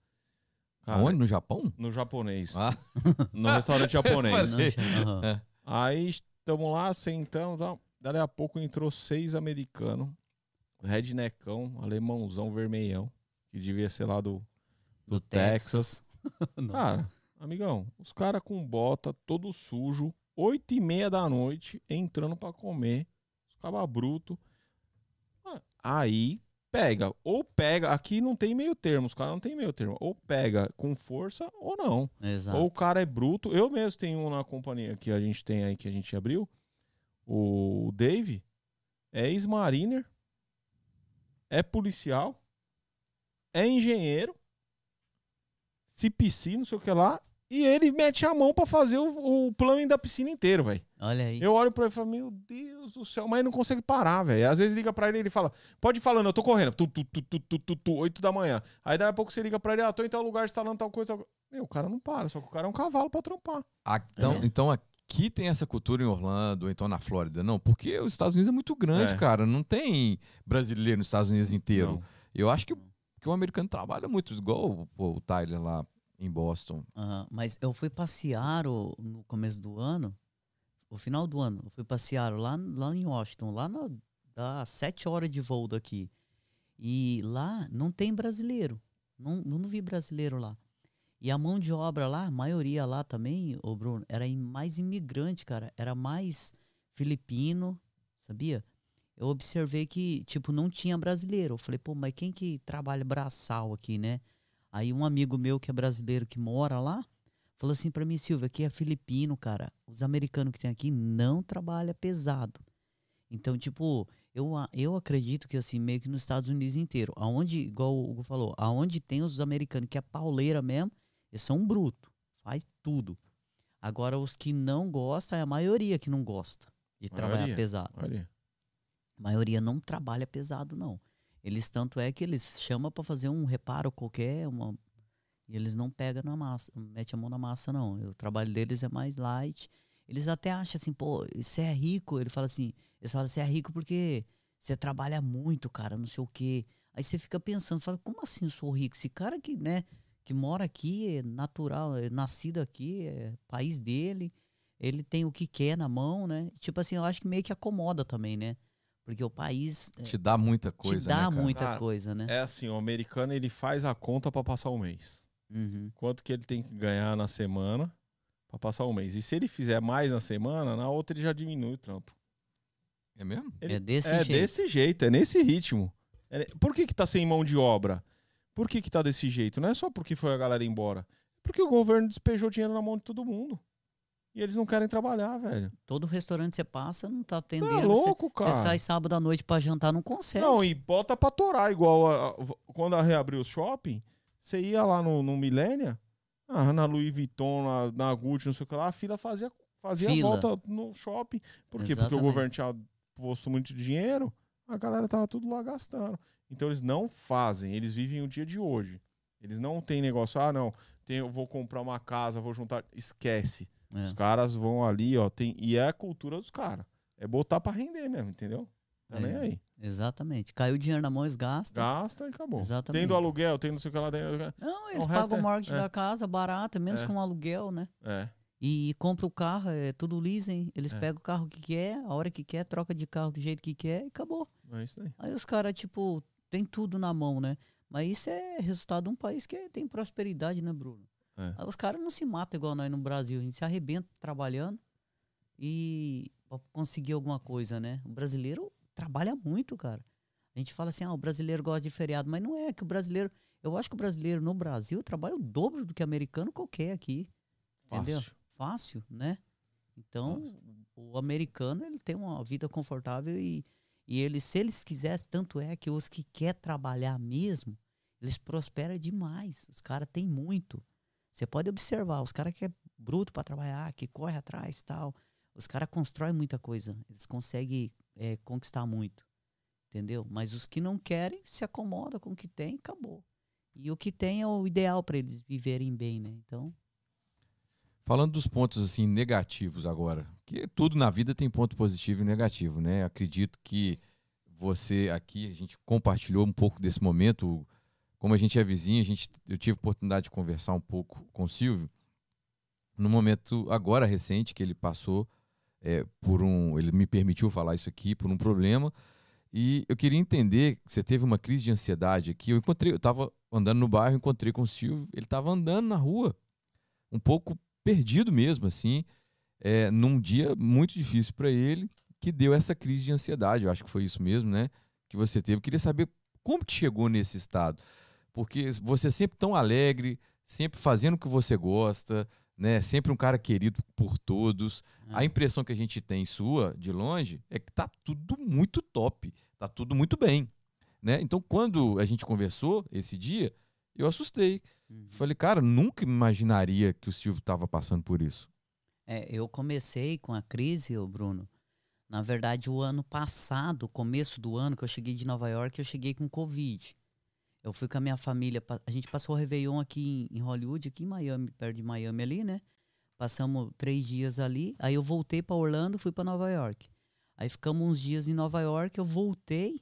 Cara,
Aonde? No Japão?
No japonês.
Ah,
No restaurante japonês.
Aham.
Aí estamos lá, sentamos. Tal. Daí a pouco entrou seis americanos. Redneckão, alemãozão, vermelhão. Que devia ser lá do, do,
Do
Texas.
Nossa.
Cara, amigão, os caras com bota, todo sujo, oito e meia da noite, entrando pra comer. Os cabas bruto. Ah, Aí pega, ou pega, aqui não tem meio termo, os caras não tem meio termo. Ou pega com força ou não.
Exato.
Ou o cara é bruto. Eu mesmo tenho um na companhia que a gente tem aí, que a gente abriu. O Dave é ex-mariner, é policial, é engenheiro, CPC, não sei o que lá, E ele mete a mão pra fazer o, o plano da piscina inteiro, velho.
Olha aí.
Eu olho pra ele e falo, meu Deus do céu, mas ele não consegue parar, velho. Às vezes liga pra ele e ele fala, pode ir falando, eu tô correndo. Tu, tu, tu, tu, tu, tu, tu, 8 da manhã. Aí daqui a pouco você liga pra ele, ah, tô em tal lugar instalando tal coisa, tal coisa. Meu, o cara não para, só que o cara é um cavalo pra trampar.
Ah, então,
É.
então aqui tem essa cultura em Orlando, ou então na Flórida, não? Porque os Estados Unidos é muito grande,
É.
cara. Não tem brasileiro nos Estados Unidos inteiro.
Não.
Eu acho que, que o americano trabalha muito, igual o, o Tyler lá em Boston.
Mas eu fui passear o- no começo do ano, o final do ano, eu fui passear lá, lá em Washington, lá na, dá sete horas de voo daqui. E lá não tem brasileiro. Não, não vi brasileiro lá. E a mão de obra lá, a maioria lá também, ô Bruno, era mais imigrante, cara. Era mais filipino, sabia? Eu observei que, tipo, não tinha brasileiro. Eu falei, pô, mas quem que trabalha braçal aqui, né? Aí um amigo meu que é brasileiro que mora lá, falou assim pra mim, Silvia, aqui é filipino, cara. Os americanos que tem aqui não trabalham pesado. Então, tipo, eu, eu acredito que assim, meio que nos Estados Unidos inteiro, aonde, igual o Hugo falou, aonde tem os americanos que é pauleira mesmo, eles são bruto, faz tudo. Agora os que não gostam, é a maioria que não gosta de trabalhar
Maioria.
pesado.
Olha aí.
A maioria não trabalha pesado, não. Eles, tanto é que eles chamam pra fazer um reparo qualquer, uma, e eles não pegam na massa, mete a mão na massa, não. O trabalho deles é mais light. Eles até acham assim, pô, você é rico. Ele fala assim, eles falam, você é rico porque você trabalha muito, cara, não sei o quê. Aí você fica pensando, fala, como assim eu sou rico? Esse cara que, né, que mora aqui, é natural, é nascido aqui, é país dele, ele tem o que quer na mão, né? Tipo assim, eu acho que meio que acomoda também, né? Porque o país é,
Te dá muita
te
coisa,
dá
né, cara?
muita
Cara,
coisa, né?
É assim, o americano ele faz a conta pra passar o mês.
Uhum.
Quanto que ele tem que ganhar na semana pra passar o mês. E se ele fizer mais na semana, na outra ele já diminui o trampo.
É mesmo?
Ele-
é desse
é
jeito.
desse jeito, é nesse ritmo. É- Por que que tá sem mão de obra? Por que que tá desse jeito? Não é só porque foi a galera embora. É porque o governo despejou dinheiro na mão de todo mundo. E eles não querem trabalhar, velho.
Todo restaurante você passa, não tá
Tá
atendendo. você-
louco,
você,
cara.
sai sábado à noite pra jantar, não consegue.
Não, e bota pra torar, igual a- a- quando a reabriu o shopping, você ia lá no, no Milênia, na Louis Vuitton, na, na Gucci, não sei o que lá, a fila fazia, fazia
Fila.
volta no shopping. Por quê? Porque o governo tinha posto muito dinheiro, a galera tava tudo lá gastando. Então eles não fazem, eles vivem o dia de hoje. Eles não tem negócio, ah, não, tem, eu vou comprar uma casa, vou juntar. Esquece.
É.
Os caras vão ali, ó, tem, e é a cultura dos caras. É botar pra render mesmo, entendeu? Tá nem
É.
aí.
Exatamente. Caiu dinheiro na mão, eles gastam.
Gasta e acabou.
Exatamente.
Tem do aluguel, tem não sei o que lá dentro.
Não, eles
O resto
pagam o
é-
mortgage
é.
da casa barato, é menos
É.
que um aluguel, né?
É.
E compra o carro, é tudo leasing. Eles
É.
pegam o carro que quer, a hora que quer, troca de carro do jeito que quer e acabou.
É isso aí.
Aí os caras, tipo, tem tudo na mão, né? Mas isso é resultado de um país que tem prosperidade, né, Bruno?
É.
Aí os caras não se matam igual nós no Brasil. A gente se arrebenta trabalhando e pra conseguir alguma coisa, né? O brasileiro trabalha muito, cara. A gente fala assim, ah, o brasileiro gosta de feriado, mas não é que o brasileiro. Eu acho que o brasileiro no Brasil trabalha o dobro do que o americano qualquer aqui. Entendeu?
Fácil.
Fácil, né? Então, o americano, ele tem uma vida confortável e, e ele, se eles quisessem, tanto é que os que quer trabalhar mesmo, eles prosperam demais. Os caras têm muito. Você pode observar, os caras que é bruto para trabalhar, que corre atrás tal, os caras constroem muita coisa. Eles conseguem é, conquistar muito. Entendeu? Mas os que não querem, se acomoda com o que tem acabou. E o que tem é o ideal para eles viverem bem, né? Então,
Falando dos pontos assim negativos agora, que tudo na vida tem ponto positivo e negativo, né? Acredito que você aqui a gente compartilhou um pouco desse momento, como a gente é vizinho, a gente eu tive oportunidade de conversar um pouco com o Silvio no momento agora recente que ele passou é, por um, ele me permitiu falar isso aqui por um problema e eu queria entender, você teve uma crise de ansiedade aqui, eu encontrei, eu estava andando no bairro, encontrei com o Silvio, ele estava andando na rua, um pouco perdido mesmo, assim, é, num dia muito difícil para ele, que deu essa crise de ansiedade. Eu acho que foi isso mesmo, né? Que você teve. Eu queria saber como que chegou nesse estado. Porque você é sempre tão alegre, sempre fazendo o que você gosta, né? Sempre um cara querido por todos. A
É.
impressão que a gente tem sua, de longe, é que tá tudo muito top, tá tudo muito bem, né? Então, quando a gente conversou esse dia, Eu assustei.
Uhum.
Falei, cara, nunca imaginaria que o Silvio tava passando por isso.
É, eu comecei com a crise, Bruno. Na verdade, o ano passado, começo do ano que eu cheguei de Nova York, eu cheguei com Covid. Eu fui com a minha família, a gente passou o Réveillon aqui em, Hollywood, aqui em Miami, perto de Miami ali, né? Passamos três dias ali, aí eu voltei para Orlando, fui para Nova York. Aí ficamos uns dias em Nova York, eu voltei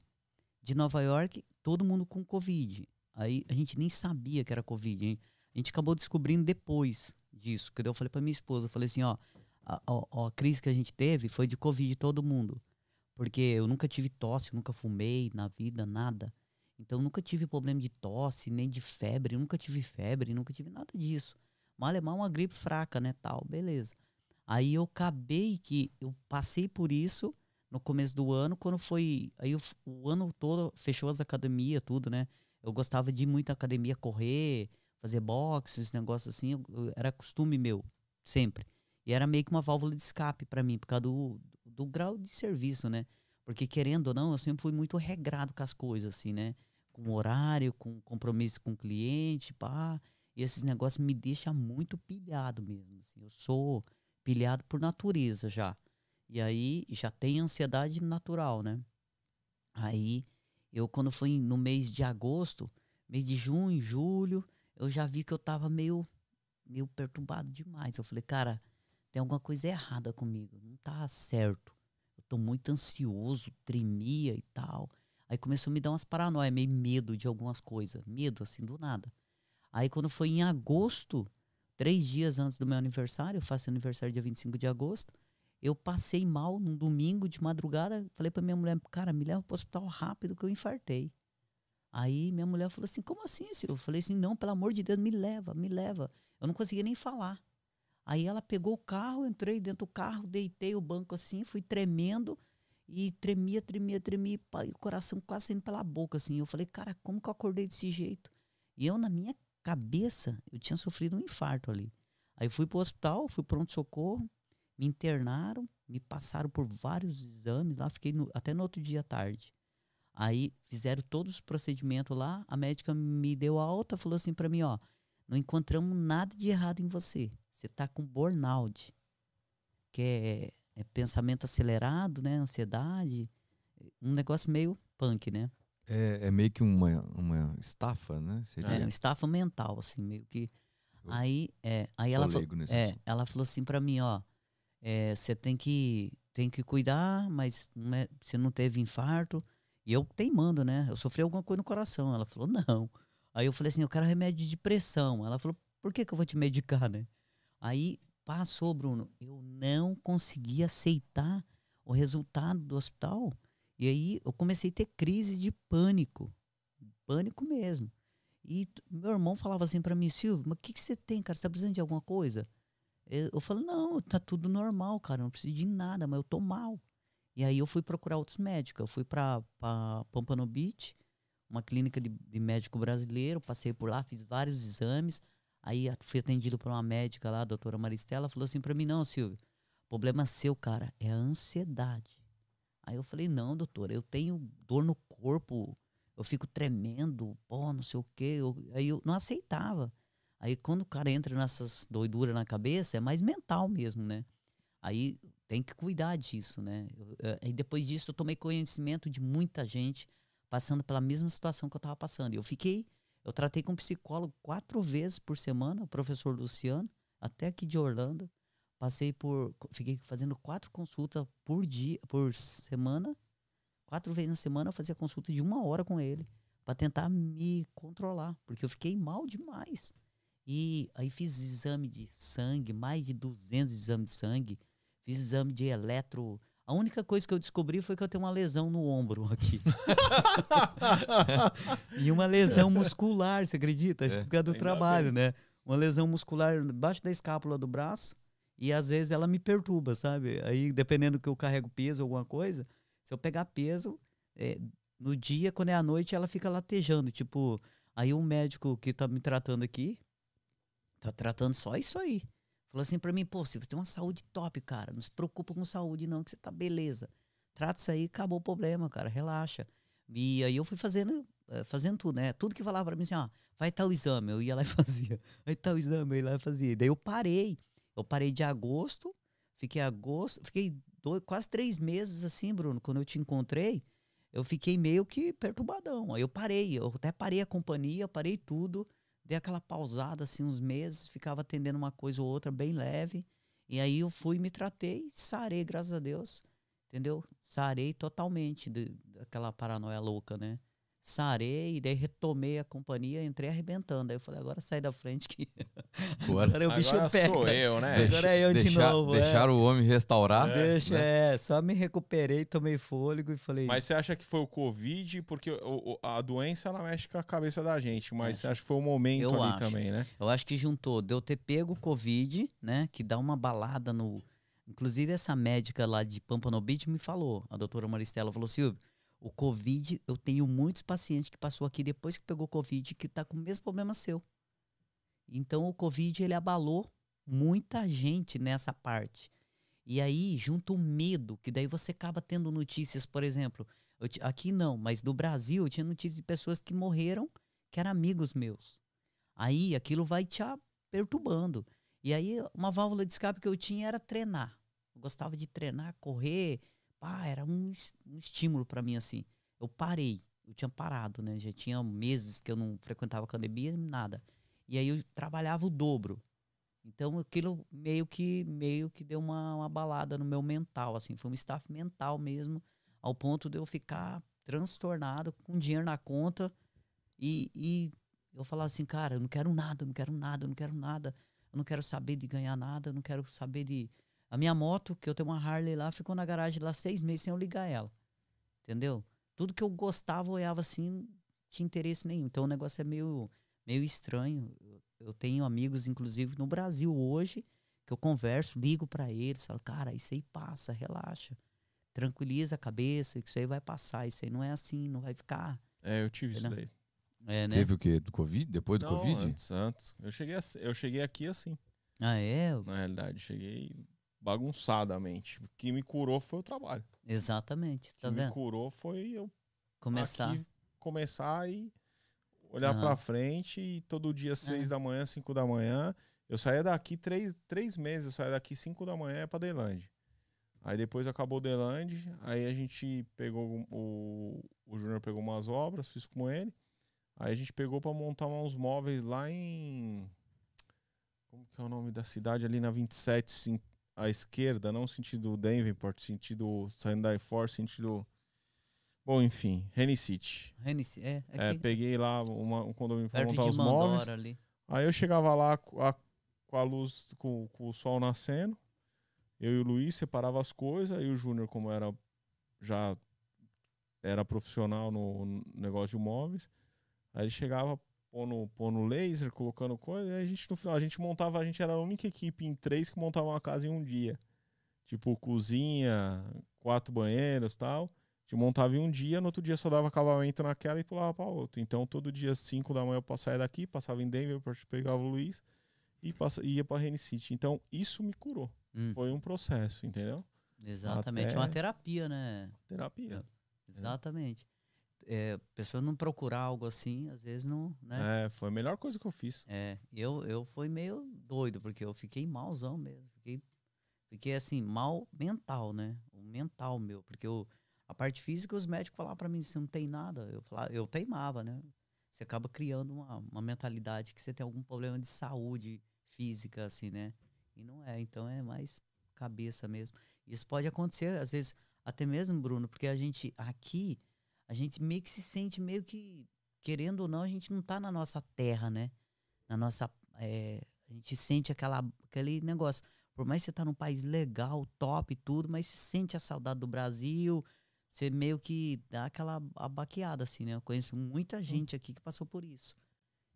de Nova York, todo mundo com Covid. Aí a gente nem sabia que era Covid, hein? A gente acabou descobrindo depois disso. Que eu falei pra minha esposa, eu falei assim, ó, a, a, a crise que a gente teve foi de Covid todo mundo. Porque eu nunca tive tosse, nunca fumei na vida, nada. Então nunca tive problema de tosse, nem de febre, nunca tive febre, nunca tive nada disso. Mal é mal uma gripe fraca, né, tal, beleza. Aí eu acabei que eu passei por isso no começo do ano, quando foi, aí eu o ano todo fechou as academias, tudo, né? Eu gostava de ir muito academia correr, fazer boxe, esse negócio assim, eu- eu- era costume meu, sempre. E era meio que uma válvula de escape pra mim, por causa do, do grau de serviço, né? Porque querendo ou não, eu sempre fui muito regrado com as coisas, assim, né? Com horário, com compromisso com o cliente, pá. E esses negócios me deixam muito pilhado mesmo. Assim. Eu sou pilhado por natureza já. E aí já tem ansiedade natural, né? Aí eu, quando foi no mês de agosto, mês de junho, julho, eu já vi que eu tava meio, meio perturbado demais. Eu falei, cara, tem alguma coisa errada comigo. Não tá certo. Eu tô muito ansioso, tremia e tal. Aí começou a me dar umas paranoias, meio medo de algumas coisas. Medo, assim, do nada. Aí quando foi em agosto, três dias antes do meu aniversário, eu faço aniversário dia 25 de agosto, eu passei mal num domingo de madrugada. Falei pra minha mulher, cara, me leva pro hospital rápido que eu infartei. Aí minha mulher falou assim, como assim, Silvio? Eu falei assim, não, pelo amor de Deus, me leva, me leva. Eu não conseguia nem falar. Aí ela pegou o carro, entrei dentro do carro, deitei o banco assim, fui tremendo e tremia, tremia, tremia, pá, e o coração quase saindo pela boca assim. Eu falei, cara, como que eu acordei desse jeito? E eu na minha cabeça, eu tinha sofrido um infarto ali. Aí fui pro hospital, fui pronto socorro, me internaram, me passaram por vários exames lá, fiquei no- até no outro dia à tarde. Aí fizeram todos os procedimentos lá, a médica me deu alta, falou assim pra mim, ó, não encontramos nada de errado em você. Você tá com burnout, que é, é pensamento acelerado, né, ansiedade, um negócio meio punk, né?
É, é meio que uma, uma estafa, né?
É,
Seria
um estafa mental, assim, meio que.
Eu
Aí, é, aí ela falou, é,
assunto.
ela falou assim pra mim, ó, é, você tem que tem que cuidar, mas não é- você não teve infarto. E eu teimando, né? Eu sofri alguma coisa no coração. Ela falou, não. Aí eu falei assim, eu quero remédio de pressão. Ela falou, por que que eu vou te medicar, né? Aí passou, Bruno. Eu não consegui aceitar o resultado do hospital. E aí eu comecei a ter crise de pânico. Pânico mesmo. E meu irmão falava assim pra mim, Silvio, mas o que, que você tem, cara? Você tá precisando de alguma coisa? Eu, falei, não, tá tudo normal, cara. Eu não preciso de nada, mas eu tô mal. E aí eu fui procurar outros médicos. Eu fui pra Pompano Beach, uma clínica de, de médico brasileiro. Passei por lá, fiz vários exames. Aí fui atendido por uma médica lá, a doutora Maristela. Falou assim pra mim, não, Silvio, problema seu, cara, é a ansiedade. Aí eu falei, não, doutora, eu tenho dor no corpo, eu fico tremendo, pô, não sei o quê. Eu- aí eu não aceitava. Aí quando o cara entra nessas doiduras na cabeça, é mais mental mesmo, né? Aí tem que cuidar disso, né? Eu- eh, E depois disso eu tomei conhecimento de muita gente passando pela mesma situação que eu estava passando. Eu fiquei, eu tratei com um psicólogo quatro vezes por semana, o professor Luciano, até aqui de Orlando. Passei por, fiquei fazendo quatro consultas por dia, por semana. Quatro vezes na semana eu fazia consulta de uma hora com ele para tentar me controlar, porque eu fiquei mal demais. E aí fiz exame de sangue, mais de 200 exames de sangue. Fiz exame de eletro. A única coisa que eu descobri foi que eu tenho uma lesão no ombro aqui. e uma lesão muscular, você acredita? Acho
É,
que por causa do trabalho, né? Uma lesão muscular embaixo da escápula do braço. E às vezes ela me perturba, sabe? Aí, dependendo do que eu carrego peso, alguma coisa, se eu pegar peso, é, no dia, quando é à noite, ela fica latejando. Tipo, aí o médico que tá me tratando aqui, tá tratando só isso aí. Falou assim pra mim, pô, você tem uma saúde top, cara. Não se preocupa com saúde, não, que você tá beleza. Trata isso aí, acabou o problema, cara. Relaxa. E aí eu fui fazendo eh, fazendo tudo, né? Tudo que falava pra mim assim, ó, vai tal exame, eu ia lá e fazia. Vai tal exame, eu ia lá e fazia. Daí eu parei. Eu parei de agosto, fiquei agosto, fiquei dois, quase três meses assim, Bruno, quando eu te encontrei, eu fiquei meio que perturbadão. Aí eu parei, eu até parei a companhia, parei tudo, dei aquela pausada assim uns meses, ficava atendendo uma coisa ou outra bem leve. E aí eu fui, me tratei, sarei, graças a Deus. Entendeu? Sarei totalmente de- daquela paranoia louca, né? Sarei, e daí retomei a companhia, entrei arrebentando. Aí eu falei, agora sai da frente que
Agora,
agora o bicho
Agora
pega.
sou eu, né?
Deixa- Agora é eu de
deixar,
novo, é.
Deixaram o homem restaurar.
Deixa,
né?
é, só me recuperei, tomei fôlego e falei.
Mas você acha que foi o Covid? Porque o- o- a doença ela mexe com a cabeça da gente, mas
Acho.
você acha que foi o momento
Eu
ali
acho.
também, né?
Eu acho que juntou de eu ter pego o Covid, né? Que dá uma balada no. Inclusive, essa médica lá de Pampano Beach me falou, a doutora Maristela falou: Silvio, o Covid, eu tenho muitos pacientes que passou aqui depois que pegou Covid que tá com o mesmo problema seu. Então, o Covid, ele abalou muita gente nessa parte. E aí, junto o medo, que daí você acaba tendo notícias, por exemplo, aqui não, mas do Brasil, eu tinha notícias de pessoas que morreram que eram amigos meus. Aí aquilo vai te perturbando. E aí uma válvula de escape que eu tinha era treinar. Eu gostava de treinar, correr. Pá, era um, um estímulo para mim assim. Eu parei. Eu tinha parado, né? Já tinha meses que eu não frequentava academia, nada. E aí eu trabalhava o dobro. Então aquilo meio que meio que deu uma, uma balada no meu mental, assim, foi um staff mental mesmo, ao ponto de eu ficar transtornado, com dinheiro na conta e, e eu falava assim, cara, eu não quero nada, eu não quero nada, eu não quero nada, eu não quero saber de ganhar nada, eu não quero saber de. A minha moto, que eu tenho uma Harley lá, ficou na garagem lá seis meses sem eu ligar ela. Entendeu? Tudo que eu gostava, olhava assim, não tinha interesse nenhum. Então o negócio é meio, meio estranho. Eu, tenho amigos, inclusive, no Brasil hoje, que eu converso, ligo pra eles, falo, cara, isso aí passa, relaxa. Tranquiliza a cabeça, que isso aí vai passar, isso aí não é assim, não vai ficar.
É, eu tive isso daí.
É, né?
Teve o quê? Do Covid? Depois do
Não,
Covid?
antes, antes. Eu cheguei, eu cheguei aqui assim,
Ah, é?
na realidade. Cheguei bagunçadamente. O que me curou foi o trabalho.
Exatamente,
O que
tá
me
vendo?
curou foi eu
Começar.
aqui começar e olhar
Aham.
pra frente e todo dia, seis
É.
da manhã, cinco da manhã. Eu saía daqui três, três meses, eu saía daqui cinco da manhã pra Delande. Aí depois acabou o Delande, aí a gente pegou o, o Júnior pegou umas obras, fiz com ele. Aí a gente pegou pra montar uns móveis lá em como que é o nome da cidade ali na 27, sim, à esquerda, não sentido Davenport, sentido saindo da Force, sentido Bom, enfim, Rene City.
É,
É,
aqui,
peguei lá uma- um condomínio
perto
montar os móveis.
Ali.
Aí eu chegava lá com a, com a luz, com, com o sol nascendo. Eu e o Luiz separava as coisas. Aí o Júnior, como era já era profissional no no negócio de móveis, aí ele chegava pondo, pondo laser, colocando coisa. A gente no final a gente montava, a gente era a única equipe em três que montava uma casa em um dia. Tipo cozinha, quatro banheiros, tal. A gente montava em um dia, no outro dia só dava acabamento naquela e pulava para outro. Então todo dia, 5 da manhã, eu saía daqui, passava em Denver, pegava o Luiz e passa, ia para Rene City. Então isso me curou.
Hum,
Foi um processo, entendeu?
exatamente,
até-
uma terapia, né?
Terapia.
Exatamente. É, a pessoa não procurar algo assim, às vezes não, né?
É, foi a melhor coisa que eu fiz.
É, eu, eu fui meio doido, porque eu fiquei malzão mesmo. Fiquei, fiquei assim, mal mental, né? O mental meu, porque eu, a parte física, os médicos falavam pra mim, você não tem nada. Eu, falava, eu teimava, né? Você acaba criando uma, uma mentalidade que você tem algum problema de saúde física, assim, né? E não é, então é mais cabeça mesmo. Isso pode acontecer, às vezes, até mesmo, Bruno, porque a gente aqui, a gente meio que se sente meio que, querendo ou não, a gente não tá na nossa terra, né? Na nossa. é, a gente sente aquela, aquele negócio. Por mais que você tá num país legal, top e tudo, mas você sente a saudade do Brasil. Você meio que dá aquela abaqueada, assim, né? Eu conheço muita gente aqui que passou por isso.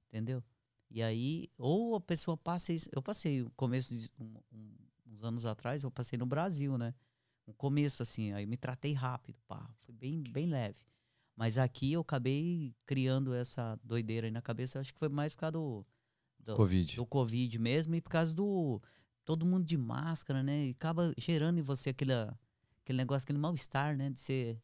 Entendeu? E aí, ou a pessoa passa isso. Eu passei o começo de um- um- uns anos atrás, eu passei no Brasil, né? No começo, assim, aí me tratei rápido, pá, foi bem, bem leve. Mas aqui eu acabei criando essa doideira aí na cabeça, acho que foi mais por causa do, do,
Covid.
do Covid mesmo e por causa do todo mundo de máscara, né? E acaba gerando em você aquele, aquele negócio, aquele mal-estar, né? De você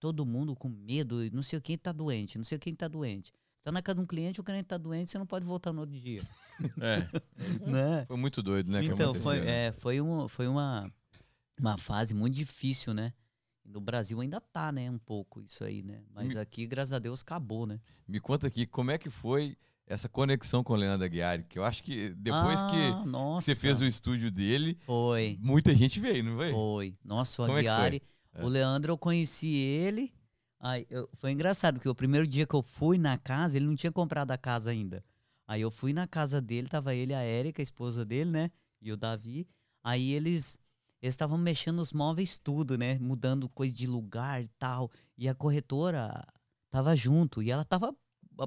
todo mundo com medo, e não sei quem tá doente, não sei quem tá doente. Você tá na casa de um cliente, o cliente tá doente, você não pode voltar no outro dia.
É.
né?
Foi muito doido, né?
Então, foi,
né?
é, foi, um, foi uma, uma fase muito difícil, né? No Brasil ainda tá, né? Um pouco isso aí, né? Mas
Me-
aqui, graças a Deus, acabou, né?
Me conta aqui, como é que foi essa conexão com o Leandro Aguiar? Que eu acho que depois
ah,
que
nossa,
você fez o estúdio dele,
Foi,
muita gente veio, não veio?
foi. Nossa, o
é?
Aguiari.
É.
O Leandro, eu conheci ele. Aí, eu- foi engraçado, porque o primeiro dia que eu fui na casa, ele não tinha comprado a casa ainda. Aí eu fui na casa dele, tava ele, a Érica, a esposa dele, né? E o Davi. Aí eles eles estavam mexendo nos móveis tudo, né? Mudando coisa de lugar e tal. E a corretora tava junto e ela tava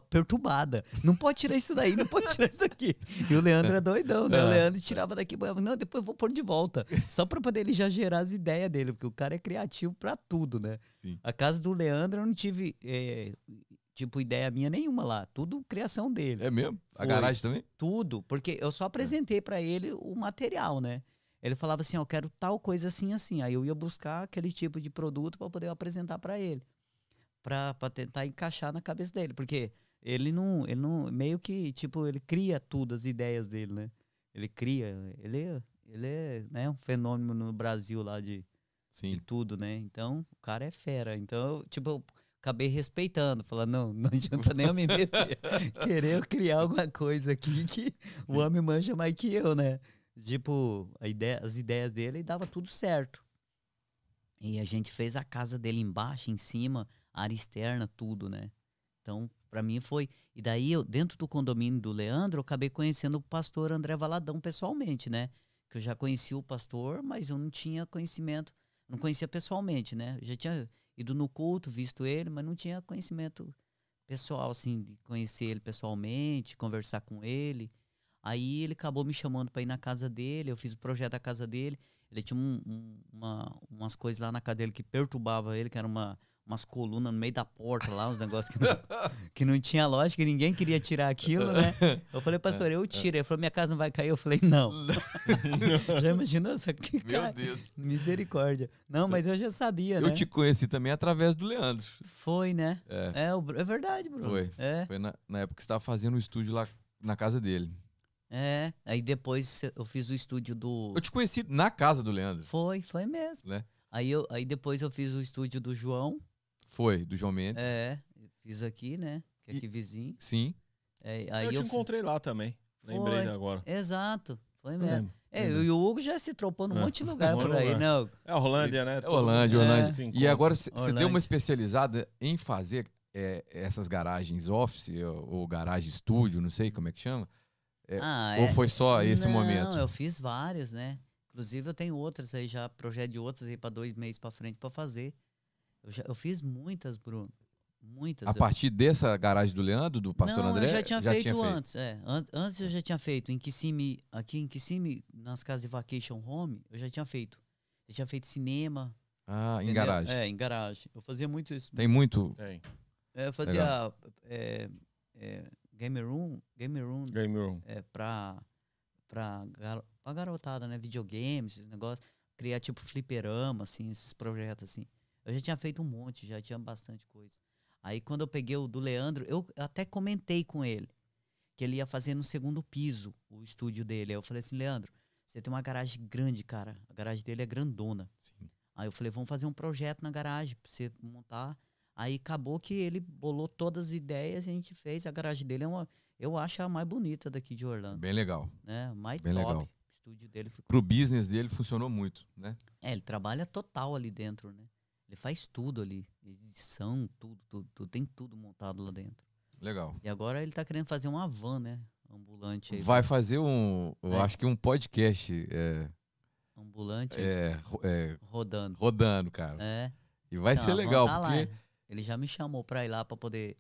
perturbada. Não pode tirar isso daí, não pode tirar isso daqui. E o Leandro é doidão, né? O
É.
Leandro tirava daqui, não, depois eu vou pôr de volta. Só pra poder ele já gerar as ideias dele, porque o cara é criativo pra tudo, né?
Sim.
A casa do Leandro eu não tive, eh, tipo, ideia minha nenhuma lá. Tudo criação dele.
É mesmo? A
Foi.
garagem também?
Tudo. Porque eu só apresentei pra ele o material, né? Ele falava assim, eu quero tal coisa assim, assim. Aí eu ia buscar aquele tipo de produto pra poder apresentar pra ele. Pra tentar encaixar na cabeça dele. Porque ele não, ele não, meio que, tipo, ele cria tudo, as ideias dele, né? Ele cria, ele, é- ele é né, um fenômeno no Brasil lá de, de tudo, né? Então, o cara é fera. Então, eu, tipo, eu acabei respeitando, falando, não, não adianta nem eu me meter. Querer eu criar alguma coisa aqui que o homem manja mais que eu, né? Tipo, ideia, as ideias dele dava tudo certo. E a gente fez a casa dele embaixo, em cima, área externa, tudo, né? Então, pra mim foi. E daí, eu, dentro do condomínio do Leandro, eu acabei conhecendo o pastor André Valadão pessoalmente, né? Que eu já conhecia o pastor, mas eu não tinha conhecimento, não conhecia pessoalmente, né? Eu já tinha ido no culto, visto ele, mas não tinha conhecimento pessoal, assim, de conhecer ele pessoalmente, conversar com ele. Aí ele acabou me chamando para ir na casa dele, eu fiz o projeto da casa dele. Ele tinha um- um- uma, umas coisas lá na casa dele que perturbava ele, que era uma, umas colunas no meio da porta lá, uns negócios que não, que não tinha lógica, ninguém queria tirar aquilo, né? Eu falei, pastor, eu tiro. Ele falou, minha casa não vai cair. Eu falei, não. já imaginou isso aqui?
Meu
Cara,
Deus.
misericórdia. Não, mas eu já sabia, né?
Eu te conheci também através do Leandro.
Foi, né?
É.
É, o é verdade, Bruno.
Foi.
É,
Foi na, na época que você estava fazendo o estúdio lá na casa dele.
É. Aí depois eu fiz o estúdio do...
Eu te conheci na casa do Leandro.
Foi, foi mesmo.
Né?
Aí, eu, aí depois eu fiz o estúdio do João.
Foi, do João Mendes.
É, fiz aqui, né? Que é
E-
aqui vizinho.
Sim.
É, aí
eu te
eu fi-
encontrei lá também. Lembrei
Foi.
agora.
Exato, foi
Eu
mesmo.
lembro,
É,
lembro.
e o Hugo já se trocou num
É.
monte de lugar por aí,
lugar.
não.
É Orlândia, né?
É Orlândia, Orlândia.
se
E agora você deu uma especializada em fazer é, essas garagens office ou, ou garagem estúdio, não sei como é que chama. É,
Ah,
ou
é.
foi só esse
não,
momento?
eu fiz várias, né? Inclusive eu tenho outras aí já, projeto de outras aí pra dois meses pra frente pra fazer. Eu, já, eu fiz muitas, Bruno. Muitas.
A
Eu-
partir dessa garagem do Leandro, do Pastor
não,
André?
eu já tinha feito antes. É. An- antes eu já tinha feito. Em Kissimmee, aqui em Kissimmee, nas casas de vacation home, eu já tinha feito. Eu tinha feito cinema.
Ah, em
entendeu?
garagem.
É, em garagem. Eu fazia muito isso.
Tem muito.
Tem.
É, eu fazia é, é, game room, game room
Game Room.
é, pra, pra, garo- pra garotada, né? Videogames, esses negócios. Criar tipo fliperama, assim, esses projetos, assim. Eu já tinha feito um monte, já tinha bastante coisa. Aí quando eu peguei o do Leandro, eu até comentei com ele que ele ia fazer no segundo piso o estúdio dele. Aí eu falei assim, Leandro, você tem uma garagem grande, cara. A garagem dele é grandona.
Sim.
Aí eu falei, vamos fazer um projeto na garagem pra você montar. Aí acabou que ele bolou todas as ideias e a gente fez. A garagem dele é uma, eu acho a mais bonita daqui de Orlando,
Bem legal.
né? Mais
Bem
top.
legal.
O estúdio dele ficou.
Pro business dele funcionou muito, né?
É, ele trabalha total ali dentro, né? Ele faz tudo ali, edição, tudo, tudo, tudo, tem tudo montado lá dentro.
Legal.
E agora ele tá querendo fazer uma van, né? Ambulante aí.
Vai fazer um, eu
É.
acho que um podcast é,
Ambulante
é, é,
rodando.
rodando, cara.
É.
E vai
Então,
ser legal,
tá lá,
porque
é. Ele já me chamou pra ir lá pra poder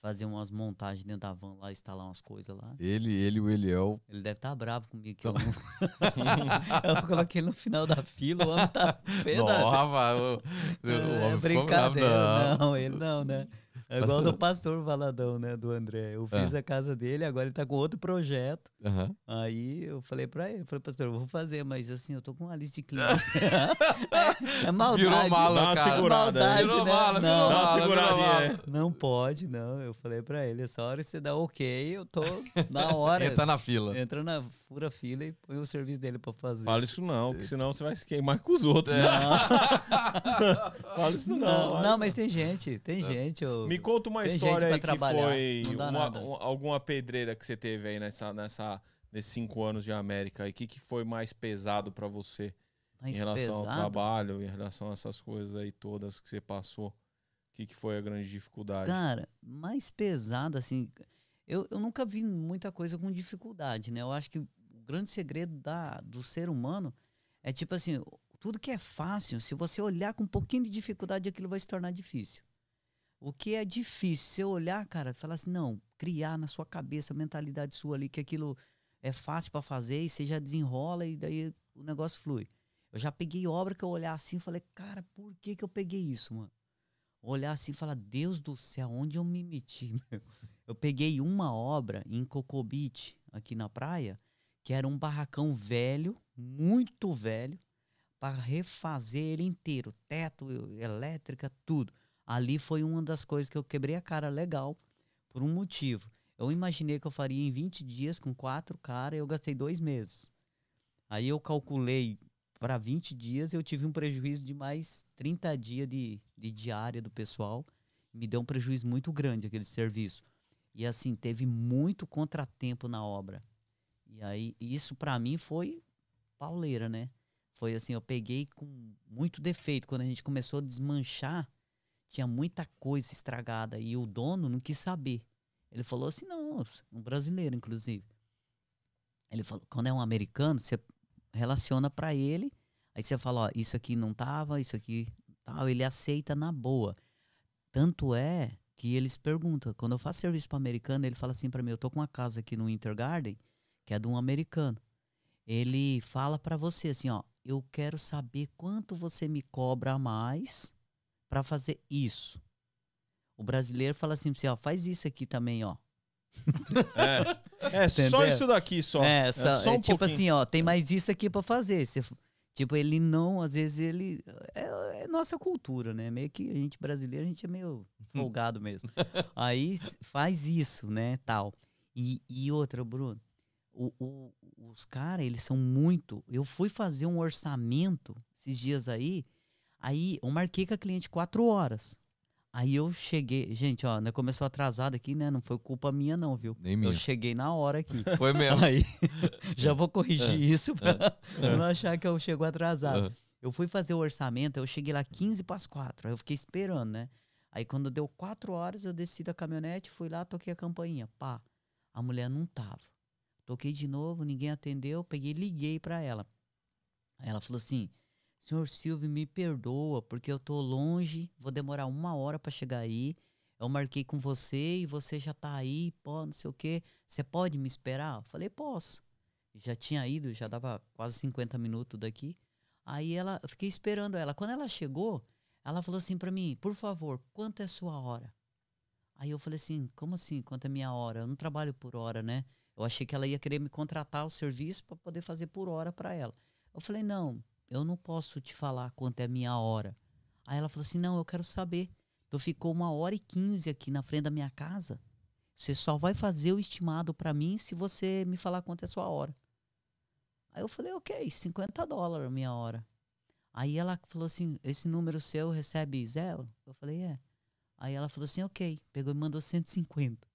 fazer umas montagens dentro da van lá, instalar umas coisas lá.
ele, ele o Eliel.
Ele deve estar bravo comigo que
Então
eu não. eu coloquei ele no final da fila, o homem tá pé da-
Nossa, o, o
É
homem ficou bravo,
brincadeira.
não.
Não. ele não, né? É igual do pastor Valadão, né? Do André. Eu fiz
Ah.
a casa dele, agora ele tá com outro projeto.
Aham.
Aí eu falei pra ele, falei, pastor, eu vou fazer, mas assim, eu tô com uma lista de clientes. é, é maldade.
Virou mala,
uma
cara.
segurada,
Maldade,
Virou
né?
mala, virou
Não,
Dá uma
mala, virou
seguradinha,
mala.
é.
não pode, não. Eu falei pra ele, essa hora você dá ok, eu tô na hora.
Entra na fila.
Entra na fura fila e põe o serviço dele pra fazer.
Fala isso não, que senão você vai se queimar com os outros.
Não,
Fala isso não.
não, não, mas tem gente, tem gente. eu-
Me conta uma
Tem
história aí que
trabalhar,
foi uma- um- alguma pedreira que você teve aí nessa, nessa, nesses cinco anos de América. E o que, que foi mais pesado pra você
mais
em relação ao
pesado.
trabalho, em relação a essas coisas aí todas que você passou? O que, que foi a grande dificuldade?
Cara, mais pesado, assim. Eu, eu nunca vi muita coisa com dificuldade, né? Eu acho que o grande segredo da, do ser humano é tipo assim: tudo que é fácil, se você olhar com um pouquinho de dificuldade, aquilo vai se tornar difícil. O que é difícil, você olhar, cara, falar assim, não, criar na sua cabeça, a mentalidade sua ali, que aquilo é fácil pra fazer e você já desenrola e daí o negócio flui. Eu já peguei obra que eu olhar assim e falei, cara, por que que eu peguei isso, mano? Olhar assim e falar, Deus do céu, onde eu me meti, meu? Eu peguei uma obra em Cocobit, aqui na praia, que era um barracão velho, muito velho, para refazer ele inteiro, teto, elétrica, tudo. Ali foi uma das coisas que eu quebrei a cara legal, por um motivo. Eu imaginei que eu faria em 20 dias com quatro caras, eu gastei dois meses. Aí eu calculei para 20 dias, eu tive um prejuízo de mais 30 dias de, de diária do pessoal. Me deu um prejuízo muito grande aquele serviço. E assim, teve muito contratempo na obra. E aí, isso para mim foi pauleira, né? Foi assim, eu peguei com muito defeito. Quando a gente começou a desmanchar, tinha muita coisa estragada. E o dono não quis saber. Ele falou assim, não, um brasileiro, inclusive. Ele falou, quando é um americano, você relaciona para ele, aí você fala, ó, isso aqui não tava, isso aqui tal, ele aceita na boa. Tanto é que eles perguntam, quando eu faço serviço para americano, ele fala assim para mim, eu tô com uma casa aqui no Intergarden, que é de um americano. Ele fala para você assim, ó, eu quero saber quanto você me cobra a mais para fazer isso. O brasileiro fala assim, pra você, ó, faz isso aqui também, ó.
É, é só isso daqui só.
É, só,
só um
é tipo
pouquinho.
assim, ó, tem mais isso aqui pra fazer. Você tipo, ele não, às vezes ele. É, é nossa cultura, né? Meio que a gente brasileiro, a gente é meio folgado mesmo. Aí faz isso, né? Tal. E, e outra, Bruno, o- o- os caras, eles são muito. Eu fui fazer um orçamento esses dias aí, aí eu marquei com a cliente quatro horas. Aí eu cheguei, gente, ó, né, começou atrasado aqui, né? Não foi culpa minha, não, viu?
Nem
Eu
minha.
cheguei na hora aqui.
Foi mesmo.
Aí, já vou corrigir isso pra
É.
não achar que eu chego atrasado. Eu fui fazer o orçamento, eu cheguei lá 15 para as 4. Aí eu fiquei esperando, né? Aí quando deu 4 horas, eu desci da caminhonete, fui lá, toquei a campainha. Pá, a mulher não tava. Toquei de novo, ninguém atendeu, peguei e liguei para ela. Aí ela falou assim: Senhor Silvio, me perdoa, porque eu tô longe, vou demorar uma hora para chegar aí. Eu marquei com você e você já tá aí, pô, não sei o quê. Você pode me esperar? Eu falei, posso. Já tinha ido, já dava quase 50 minutos daqui. Aí ela, eu fiquei esperando ela. Quando ela chegou, ela falou assim pra mim, por favor, quanto é sua hora? Aí eu falei assim, como assim, quanto é minha hora? Eu não trabalho por hora, né? Eu achei que ela ia querer me contratar o serviço para poder fazer por hora para ela. Eu falei, não, eu não posso te falar quanto é a minha hora. Aí ela falou assim, não, eu quero saber. Então ficou uma hora e quinze aqui na frente da minha casa. Você só vai fazer o estimado para mim se você me falar quanto é a sua hora. Aí eu falei, ok, 50 dólares a minha hora. Aí ela falou assim, esse número seu recebe zero? Eu falei, é. Aí ela falou assim, ok. Pegou e mandou 150.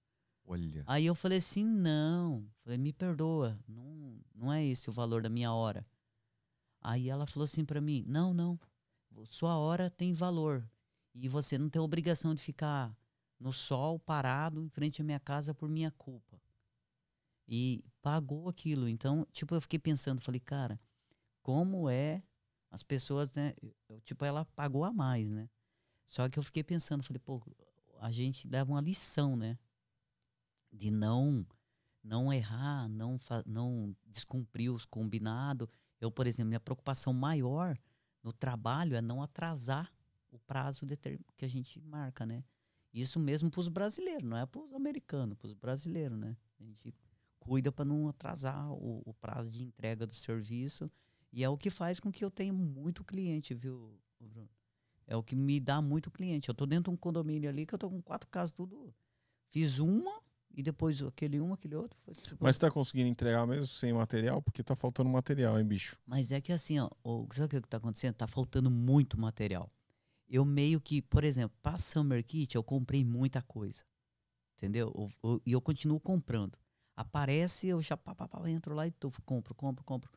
Olha.
Aí eu falei assim, não. Falei, me perdoa, não, não é esse o valor da minha hora. Aí ela falou assim pra mim, não, não, sua hora tem valor. E você não tem obrigação de ficar no sol parado em frente à minha casa por minha culpa. E pagou aquilo. Então, tipo, eu fiquei pensando, falei, cara, como é as pessoas, né? eu- tipo, ela pagou a mais, né? Só que eu fiquei pensando, falei, pô, a gente leva uma lição, né? De não não errar, não não descumprir os combinados. Eu, por exemplo, minha preocupação maior no trabalho é não atrasar o prazo que a gente marca, né? Isso mesmo para os brasileiros, não é para os americanos, para os brasileiros, né? A gente cuida para não atrasar o, o prazo de entrega do serviço e é o que faz com que eu tenha muito cliente, viu, Bruno? É o que me dá muito cliente. Eu tô dentro de um condomínio ali que eu tô com quatro casas tudo. Fiz uma e depois aquele um, aquele outro. Foi
Mas você tá conseguindo entregar mesmo sem material? Porque tá faltando material, hein, bicho?
Mas é que assim, ó, o, sabe o que que tá acontecendo? Tá faltando muito material. Eu meio que, por exemplo, para Summer Kit, eu comprei muita coisa. Entendeu? E eu continuo comprando. Aparece, eu já pá, pá, pá, entro lá e tô, compro, compro, compro.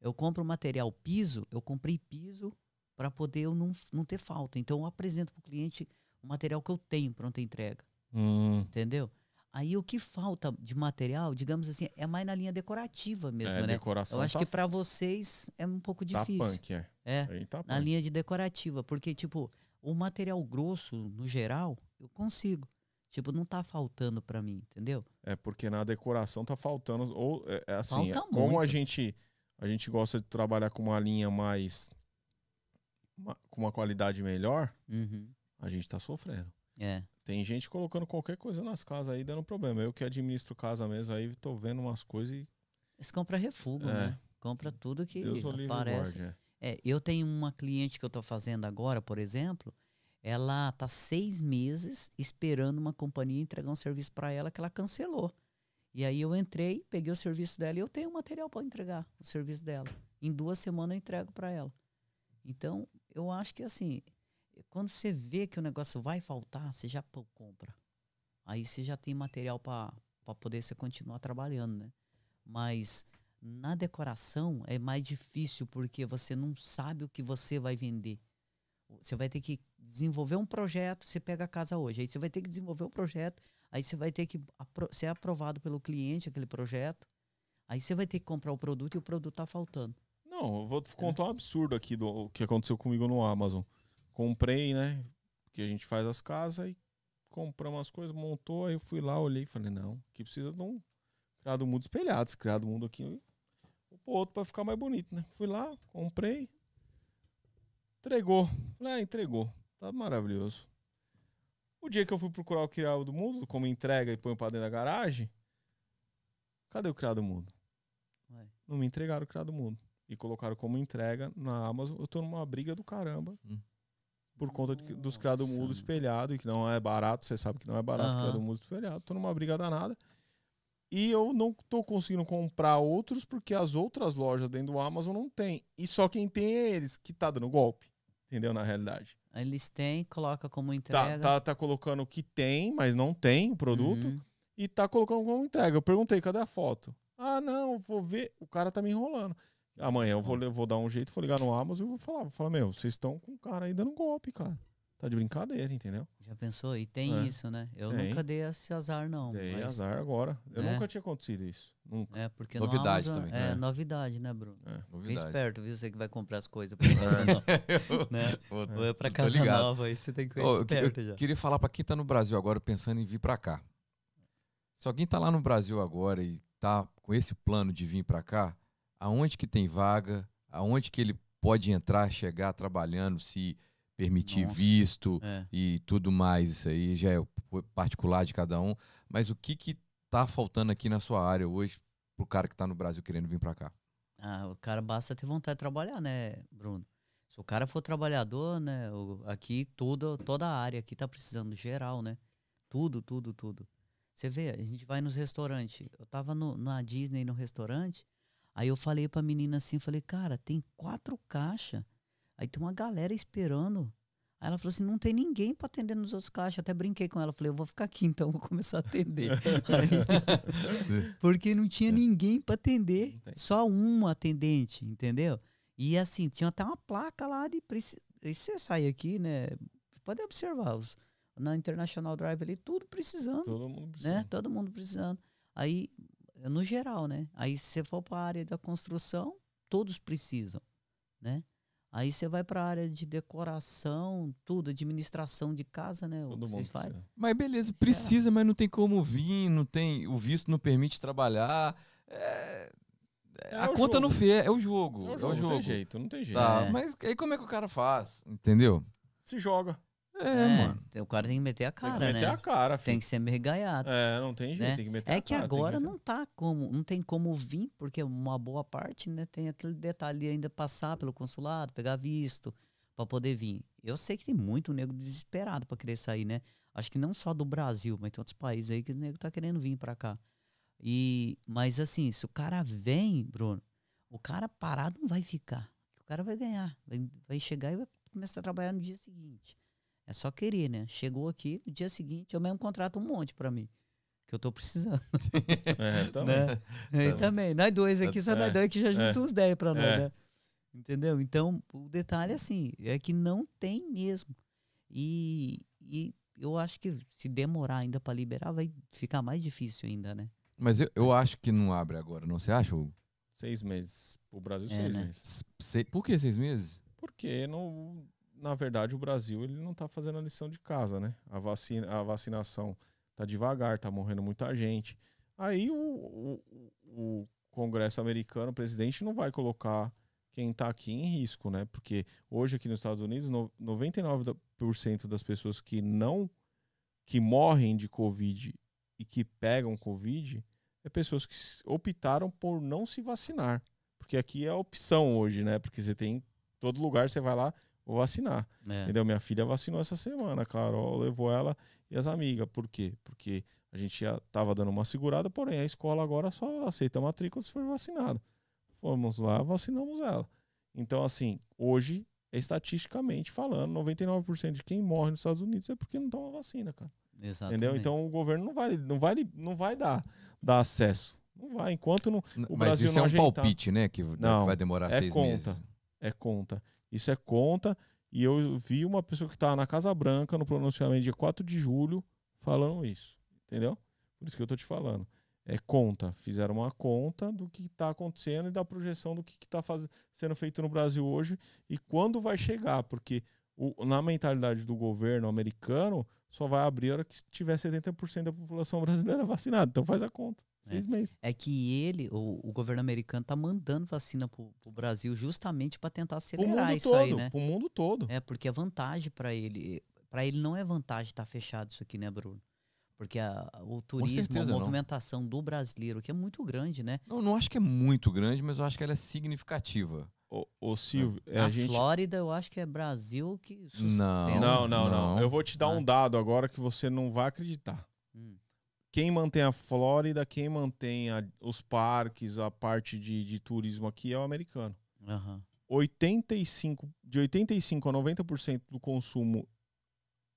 Eu compro material piso, eu comprei piso para poder eu não, não ter falta. Então eu apresento para o cliente o material que eu tenho pronta entrega.
Hum,
Entendeu? Aí o que falta de material, digamos assim, é mais na linha decorativa mesmo,
é,
né?
decoração
Eu acho
tá,
que para vocês é um pouco
tá
difícil.
punk, é.
É,
tá
na linha de decorativa, porque tipo, o material grosso no geral, eu consigo. Tipo, não tá faltando para mim, entendeu?
É porque na decoração tá faltando. Ou, é, é assim,
Falta
é, como a
muito.
gente, a gente gosta de trabalhar com uma linha mais. uma- com uma qualidade melhor,
Uhum.
a gente tá sofrendo.
É.
Tem gente colocando qualquer coisa nas casas aí dando problema. Eu que administro casa mesmo aí, tô vendo umas coisas e.
Eles compram refugo,
É.
né? Compra tudo que
Deus
aparece.
guarde, é.
É, eu tenho uma cliente que eu tô fazendo agora, por exemplo, ela tá seis meses esperando uma companhia entregar um serviço para ela que ela cancelou. E aí eu entrei, peguei o serviço dela e eu tenho material para entregar o serviço dela. Em duas semanas eu entrego para ela. Então, eu acho que assim, quando você vê que o negócio vai faltar, você já pô, compra. Aí você já tem material para poder você continuar trabalhando, né? Mas na decoração é mais difícil porque você não sabe o que você vai vender. Você vai ter que desenvolver um projeto, você pega a casa hoje, aí você vai ter que desenvolver o projeto, aí você vai ter que apro- ser aprovado pelo cliente aquele projeto, aí você vai ter que comprar o produto e o produto tá faltando.
Não, eu vou
É.
te contar um absurdo aqui do que aconteceu comigo no Amazon. Comprei, né? Porque a gente faz as casas e compramos as coisas, montou, aí eu fui lá, olhei e falei, não, aqui precisa de um criado mundo espelhado, esse criado mundo aqui, pôr outro pra ficar mais bonito, né? Fui lá, comprei, entregou. Falei, ah, entregou. Tá maravilhoso. O dia que eu fui procurar o criado do mundo, como entrega e põe pra dentro da garagem, cadê o criado mundo?
Ué.
Não me entregaram o criado mundo e colocaram como entrega na Amazon. Eu tô numa briga do caramba.
Hum.
Por conta de dos criado
Nossa.
mudo espelhado, e que não é barato, você sabe que não é barato
Aham.
criado mudo espelhado. Tô numa briga danada. E eu não tô conseguindo comprar outros porque as outras lojas dentro do Amazon não tem. E só quem tem é eles, que tá dando golpe. Entendeu? Na realidade.
Eles têm, coloca como
Tá,
entrega.
tá, tá colocando que tem, mas não tem o produto.
Uhum.
E tá colocando como entrega. Eu perguntei, cadê a foto? Ah, não, vou ver. O cara tá me enrolando. Amanhã eu vou, le- vou dar um jeito, vou ligar no Amazon e vou falar. Vou falar, meu, vocês estão com o cara aí dando golpe, cara. Tá de brincadeira, entendeu?
Já pensou? E tem
É.
isso, né? Eu
Tem.
nunca dei esse azar, não.
Dei
mas-
azar agora. Eu
É.
nunca tinha acontecido isso. Nunca.
É, porque
Novidade
no Amazon,
também.
É,
É.
novidade, né, Bruno?
É.
Novidade.
esperto, viu? Você que vai comprar as coisas pra casa nova. né? Ou é pra casa
ligado.
nova, aí você tem que ficar
Ô, eu, eu
esperto já.
queria falar pra quem tá no Brasil agora pensando em vir pra cá. Se alguém tá lá no Brasil agora e tá com esse plano de vir pra cá, aonde que tem vaga? Aonde que ele pode entrar, chegar trabalhando, se permitir
Nossa.
visto
É.
e tudo mais? Isso aí já é particular de cada um. Mas o que que tá faltando aqui na sua área hoje pro cara que tá no Brasil querendo vir pra cá?
Ah, o cara basta ter vontade de trabalhar, né, Bruno? Se o cara for trabalhador, né, aqui tudo, toda a área aqui tá precisando geral, né? Tudo, tudo, tudo. Você vê, a gente vai nos restaurantes. Eu tava no, na Disney no restaurante, aí eu falei pra menina assim, falei, cara, tem quatro caixas, aí tem uma galera esperando. Aí ela falou assim, não tem ninguém pra atender nos outros caixas. Até brinquei com ela, falei, eu vou ficar aqui então, vou começar a atender. Aí- porque não tinha ninguém pra atender, só um atendente, entendeu? E assim, tinha até uma placa lá de. E você sai aqui, né? Pode observar, os, na International Drive ali, tudo precisando,
Todo mundo precisa.
né? Todo mundo precisando. Aí, no geral, né? Aí, se você for para a área da construção, todos precisam, né? Aí você vai para a área de decoração, tudo, administração de casa, né? O
Todo
que
mundo precisa.
Mas beleza, precisa, mas não tem como vir, não tem, o visto não permite trabalhar. É,
É
a
o
conta
jogo.
não fez, é o jogo.
É
É
o
o
jogo,
jogo.
não tem jeito, não tem jeito.
Tá,
É.
Mas aí como é que o cara faz? Entendeu?
Se joga.
É, mano.
O cara tem que meter a
Tem
cara,
que meter
né?
a cara,
Tem
filho.
que ser mergaiado.
É, não tem jeito,
né?
tem que meter
É
a
que
cara. tem
agora
meter-
não tá como, não tem como vir, porque uma boa parte, né, tem aquele detalhe ainda passar pelo consulado, pegar visto pra poder vir. Eu sei que tem muito nego desesperado pra querer sair, né? Acho que não só do Brasil, mas tem outros países aí que o nego tá querendo vir pra cá. E mas assim, se o cara vem, Bruno, o cara parado não vai ficar. O cara vai ganhar, vai, vai chegar e vai começar a trabalhar no dia seguinte. É só querer, né? Chegou aqui, no dia seguinte eu mesmo contrato um monte pra mim, que eu tô precisando.
É, também.
Né? Aí também. Nós dois aqui, só
É,
nós dois que já juntam os 10 pra nós,
É.
né? Entendeu? Então, o detalhe, assim, é que não tem mesmo. E, e eu acho que se demorar ainda pra liberar, vai ficar mais difícil ainda, né?
Mas eu, eu acho que não abre agora, não você acha? Hugo?
Seis meses. O Brasil,
É,
seis
né?
meses.
S- sei- Por que seis meses?
Porque, não, na verdade, o Brasil ele não tá fazendo a lição de casa, né? A, vacina, a vacinação tá devagar, tá morrendo muita gente. Aí o, o, o Congresso americano, o presidente, não vai colocar quem tá aqui em risco, né? Porque hoje aqui nos Estados Unidos, no- 99% das pessoas que não que morrem de Covid e que pegam Covid é pessoas que optaram por não se vacinar. Porque aqui é a opção hoje, né? Porque você tem todo lugar, você vai lá, vou vacinar.
É.
Entendeu? Minha filha vacinou essa semana, a Carol levou ela e as amigas. Por quê? Porque a gente já tava dando uma segurada, porém a escola agora só aceita matrícula se for vacinada. Fomos lá, vacinamos ela. Então, assim, hoje, estatisticamente falando, 99% de quem morre nos Estados Unidos é porque não toma vacina, cara.
Exatamente.
Entendeu? Então o governo não vai, não vai, não vai dar, dar acesso. Não vai. Enquanto não, O
Mas
Brasil
isso é um
ajeitar.
palpite, né? Que
Não,
vai demorar
é
seis
conta.
meses.
é conta. Isso é conta. E eu vi uma pessoa que estava na Casa Branca, no pronunciamento dia 4 de julho, falando isso. Entendeu? Por isso que eu tô te falando. É conta. Fizeram uma conta do que está acontecendo e da projeção do que está sendo feito no Brasil hoje e quando vai chegar. Porque o- na mentalidade do governo americano, só vai abrir a hora que tiver 70% da população brasileira vacinada. Então faz a conta. Seis meses.
É que ele, o, o governo americano, tá mandando vacina pro, pro Brasil justamente para tentar
O
acelerar
mundo
isso
todo.
aí, né?
O mundo todo.
É, porque é vantagem para ele. Para ele não é vantagem estar fechado isso aqui, né, Bruno? Porque a- o turismo, a
certeza não.
movimentação do brasileiro, que é muito grande, né?
Não, não acho que é muito grande, mas eu acho que ela é significativa.
Silvio, é,
Na
a gente
Flórida, eu acho que é Brasil que
Não.
sustenta.
Não, não, não,
Não.
Eu vou te dar
Ah.
um dado agora que você não vai acreditar.
Hum,
Quem mantém a Flórida, quem mantém a- os parques, a parte de, de turismo aqui é o americano.
aham.
85, de 85 a 90% do consumo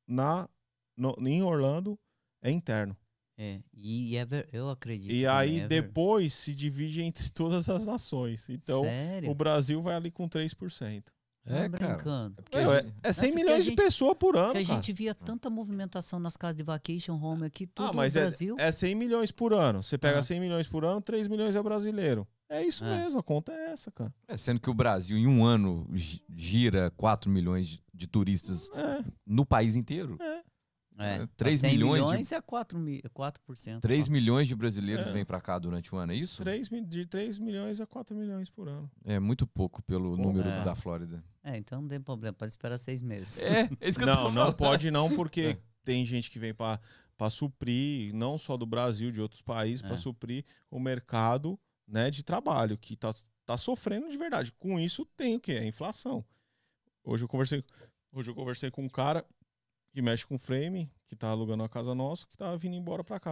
na, no- em Orlando é interno.
É, e é ver- eu acredito.
E aí
é ver-
depois se divide entre todas as nações. Então
Sério?
o Brasil vai ali com 3%.
Tá
É, cara.
brincando.
É
é,
gente-
é 100
porque
milhões
a
de
gente-
pessoas por ano.
Porque a
cara.
gente via tanta movimentação nas casas de vacation home aqui, tudo
Ah, mas
no
é,
Brasil.
é 100 milhões por ano. Você pega
Ah.
100 milhões por ano, 3 milhões é brasileiro. É isso
É.
mesmo, a conta é essa, cara.
É, sendo que o Brasil, em um ano, gi- gira 4 milhões de, de turistas
É,
no país inteiro.
É,
É, três
100
milhões de-
milhões é 4, mi- 4%.
3
só.
milhões de brasileiros
É.
vêm pra cá durante o ano, é isso?
3, de 3 milhões a 4 milhões por ano.
É muito pouco pelo
Pô,
número
é.
da Flórida.
É, então não tem problema, pode esperar seis meses.
É, é isso que eu
Não,
tô
não pode não, porque
É.
tem gente que vem para suprir, não só do Brasil, de outros países,
É.
para suprir o mercado né, de trabalho, que tá, tá sofrendo de verdade. Com isso tem o quê? A inflação. Hoje eu conversei, hoje eu conversei com um cara que mexe com frame, que tá alugando a casa nossa, que tava vindo embora para cá,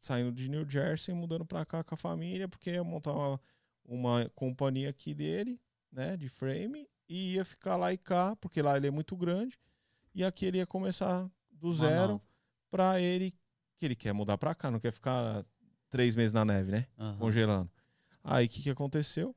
saindo de New Jersey, mudando para cá com a família, porque ia montar uma, uma companhia aqui dele, né, de frame, e ia ficar lá e cá, porque lá ele é muito grande, e aqui ele ia começar do zero para ele, que ele quer mudar para cá, não quer ficar três meses na neve, né,
Aham.
congelando. Aí o que, que aconteceu?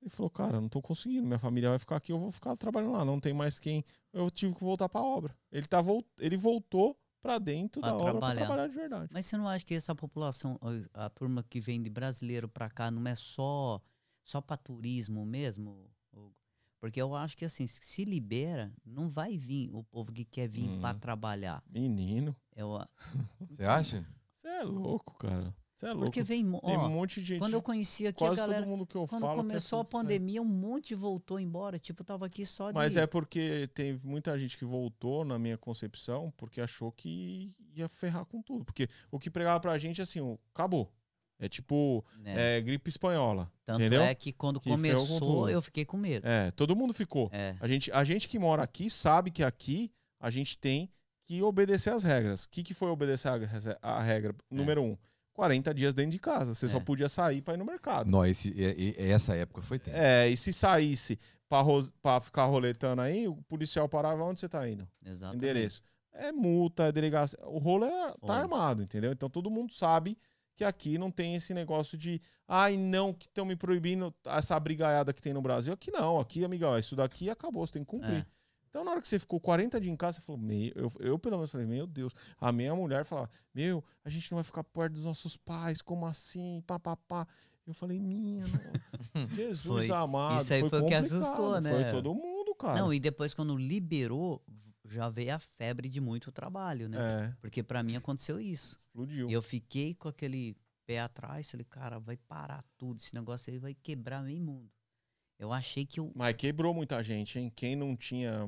Ele falou, cara, eu não tô conseguindo, minha família vai ficar aqui, eu vou ficar trabalhando lá, não tem mais quem. Eu tive que voltar pra obra. Ele, tá, vol- ele voltou pra dentro
Pra
da obra pra
trabalhar.
trabalhar de verdade.
Mas você não acha que essa população, a turma que vem de brasileiro pra cá, não é só só para turismo mesmo? Hugo? Porque eu acho que assim, se libera, não vai vir o povo que quer vir pra
Hum.
trabalhar.
Menino,
Eu,
Você acha?
você é louco, cara. Você é louco.
Porque vem. mo-
Tem
Ó,
um monte de gente.
quando eu conheci aqui a
quase
galera.
todo mundo que eu
Quando
falo. é
começou a
é.
pandemia, um monte voltou embora. Tipo, tava aqui só de.
Mas é porque tem muita gente que voltou, na minha concepção, porque achou que ia ferrar com tudo. Porque o que pregava pra gente, assim, o- acabou. É tipo
né?
é, gripe espanhola.
Tanto
entendeu?
é que quando
Que
começou, eu fiquei com medo.
É, todo mundo ficou.
É.
A gente, a gente que mora aqui sabe que aqui a gente tem que obedecer às regras. O que, que foi obedecer a, a regra? Número um, 40 dias dentro de casa. Você só
É.
podia sair pra ir no mercado.
Não, esse, é- é- essa época foi tensa.
É, e se saísse pra ficar roletando aí, o policial parava onde você tá indo?
Exatamente.
endereço. É multa, é delegacia. O rolo é, tá armado, entendeu? Então todo mundo sabe que aqui não tem esse negócio de ai, não, que estão me proibindo essa brigaiada que tem no Brasil. Aqui não, aqui, amigão, isso daqui acabou, você tem que cumprir.
É.
Então, na hora que você ficou 40 dias em casa, você falou, meu, eu, eu pelo menos falei, meu Deus. A minha mulher falava, meu, a gente não vai ficar perto dos nossos pais, como assim? Pá, pá, pá. Eu falei, minha. Jesus
Foi-
amado.
isso aí foi o que assustou, né?
Foi todo mundo, cara.
Não, e depois quando liberou, já veio a febre de muito trabalho, né?
É,
Porque pra mim aconteceu isso.
explodiu.
E eu fiquei com aquele pé atrás, falei, cara, vai parar tudo, esse negócio aí vai quebrar meio mundo. Eu achei que eu.
Mas quebrou muita gente, hein? Quem não tinha,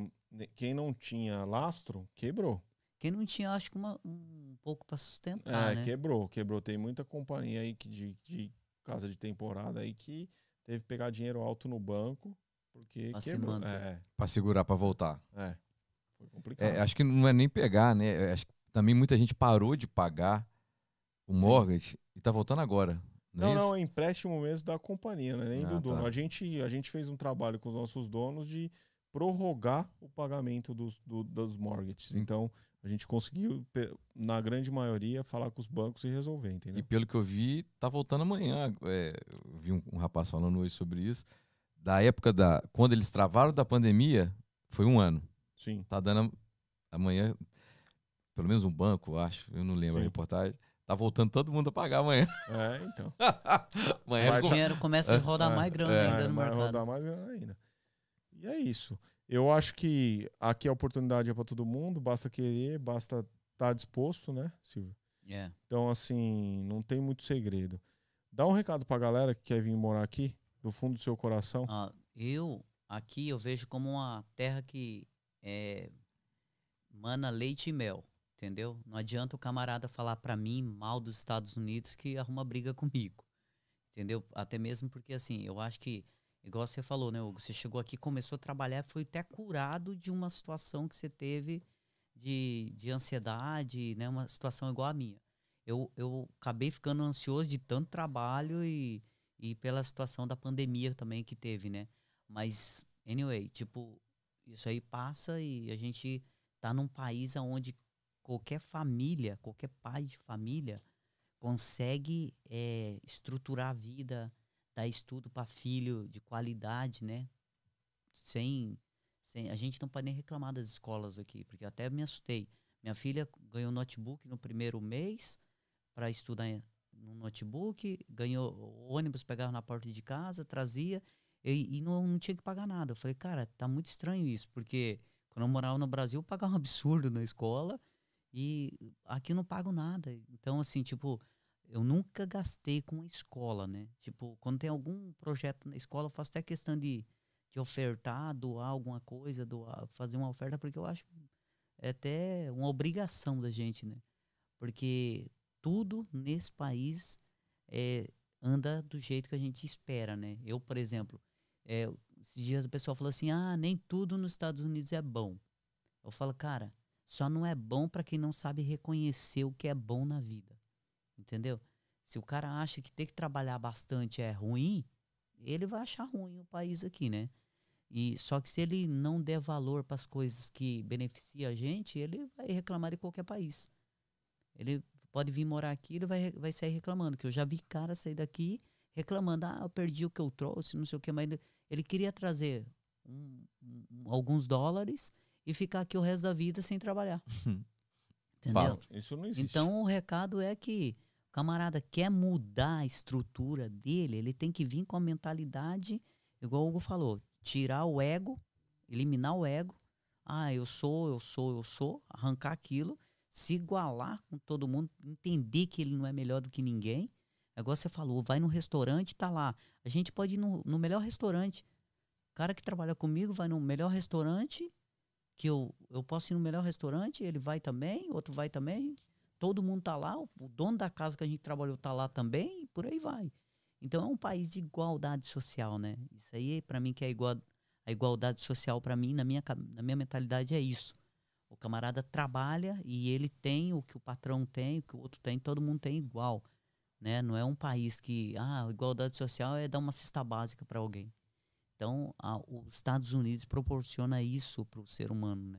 quem não tinha lastro, quebrou.
Quem não tinha, acho que uma- um pouco pra sustentar,
é,
né?
quebrou, quebrou. Tem muita companhia aí que de, de casa de temporada aí que teve que pegar dinheiro alto no banco porque
Pra se
quebrou.
manter.
É,
Pra segurar, pra voltar.
é. Foi complicado.
É, acho que não é nem pegar, né? Acho que também muita gente parou de pagar o
Sim.
mortgage e tá voltando agora. Não,
não,
é
não, é empréstimo mesmo da companhia, né? nem
Ah,
do dono.
tá.
A, gente, a gente fez um trabalho com os nossos donos de prorrogar o pagamento dos, do- dos mortgages. Então, a gente conseguiu, na grande maioria, falar com os bancos e resolver, entendeu?
E pelo que eu vi, tá voltando amanhã. É, eu vi um, um rapaz falando hoje sobre isso. Da época da. Quando eles travaram da pandemia, foi um ano.
Sim.
Tá dando amanhã, pelo menos um banco, acho, eu não lembro a
Sim.
reportagem. Tá voltando todo mundo a pagar amanhã.
É, então.
amanhã
Vai
O dinheiro começa a rodar
É,
mais grana
é,
ainda no
vai
mercado.
rodar mais grana ainda. E é isso. Eu acho que aqui a oportunidade é para todo mundo, basta querer, basta estar disposto, né, Silvio?
É.
Então, assim, não tem muito segredo. Dá um recado pra galera que quer vir morar aqui, do fundo do seu coração.
Ah, eu, aqui, eu vejo como uma terra que é, mana leite e mel, entendeu? Não adianta o camarada falar pra mim mal dos Estados Unidos que arruma briga comigo, entendeu? Até mesmo porque, assim, eu acho que, igual você falou, né, Hugo? Você chegou aqui, começou a trabalhar, foi até curado de uma situação que você teve de, de ansiedade, né? Uma situação igual a minha. Eu, eu acabei ficando ansioso de tanto trabalho e, e pela situação da pandemia também que teve, né? Mas, anyway, tipo, isso aí passa e a gente tá num país onde qualquer família, qualquer pai de família consegue eh, estruturar a vida, dar estudo para filho de qualidade, né? Sem, sem. A gente não pode nem reclamar das escolas aqui, porque até me assustei. Minha filha ganhou notebook no primeiro mês para estudar no notebook, ganhou ônibus, pegava na porta de casa, trazia e, e não, não tinha que pagar nada. Eu falei, cara, tá muito estranho isso, porque quando eu morava no Brasil, eu pagava um absurdo na escola e aqui eu não pago nada. Então, assim, tipo, eu nunca gastei com a escola, né? Tipo, quando tem algum projeto na escola, eu faço até questão de, de ofertar, doar alguma coisa, doar, fazer uma oferta, porque eu acho é até uma obrigação da gente, né? Porque tudo nesse país é, anda do jeito que a gente espera, né? Eu, por exemplo, é, esses dias o pessoal falou assim: ah, nem tudo nos Estados Unidos é bom. Eu falo, cara, só não é bom para quem não sabe reconhecer o que é bom na vida. Entendeu? Se o cara acha que ter que trabalhar bastante é ruim, ele vai achar ruim o país aqui, né? E só que se ele não der valor para as coisas que beneficiam a gente, ele vai reclamar de qualquer país. Ele pode vir morar aqui, ele vai, vai sair reclamando. Que eu já vi cara sair daqui reclamando, ah, eu perdi o que eu trouxe, não sei o que, mas ele, ele queria trazer um- um- alguns dólares e ficar aqui o resto da vida sem trabalhar. Entendeu?
Fato.
Isso não existe.
Então o recado é que o camarada quer mudar a estrutura dele, ele tem que vir com a mentalidade, igual o Hugo falou, tirar o ego, eliminar o ego. Ah, eu sou, eu sou, eu sou, arrancar aquilo, se igualar com todo mundo, entender que ele não é melhor do que ninguém, É igual você falou, vai no restaurante, tá lá. A gente pode ir no, no melhor restaurante. O cara que trabalha comigo vai no melhor restaurante, que eu, eu posso ir no melhor restaurante, ele vai também, outro vai também. Todo mundo tá lá, o, o dono da casa que a gente trabalhou tá lá também, e por aí vai. Então é um país de igualdade social, né? Isso aí, para mim, que é igual, a igualdade social, para mim, na minha, na minha mentalidade, é isso. O camarada trabalha e ele tem o que o patrão tem, o que o outro tem, todo mundo tem igual. Né? Não é um país que, ah, igualdade social é dar uma cesta básica para alguém. Então, a, os Estados Unidos proporciona isso para o ser humano, né?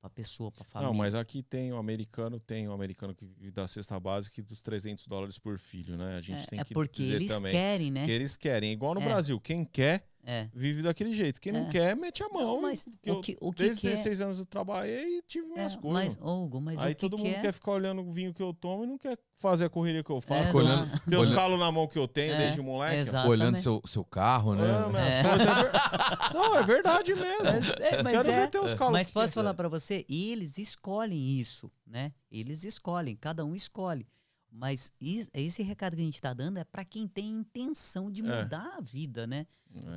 Para a pessoa, para a família.
Não, mas aqui tem o americano, tem o americano que vive da cesta básica e dos 300 dólares por filho, né? A gente
é,
tem
é
que
porque
dizer
eles
também
querem, né?
que eles querem. Igual no
É.
Brasil, quem quer
É.
vive daquele jeito. Quem não
É.
quer, mete a mão.
Não, mas o que, o que
desde
quer...
16 anos eu trabalhei e tive
é,
minhas coisas.
mas, Hugo, mas
Aí
o que
todo mundo
quer...
quer ficar olhando o vinho que eu tomo e não quer fazer a correria que eu faço.
É,
Tem os-
olhando-
Tem os calos na mão que eu tenho
É,
desde moleque.
exato.
Olhando
Exatamente.
seu, seu carro, né?
É.
é Não, é verdade mesmo.
Mas, é, mas
Quero
é-
ver teus calos.
Mas
que
posso
é.
falar para você, eles escolhem isso, né? Eles escolhem, cada um escolhe. Mas esse recado que a gente está dando é para quem tem intenção de
É.
mudar a vida, né?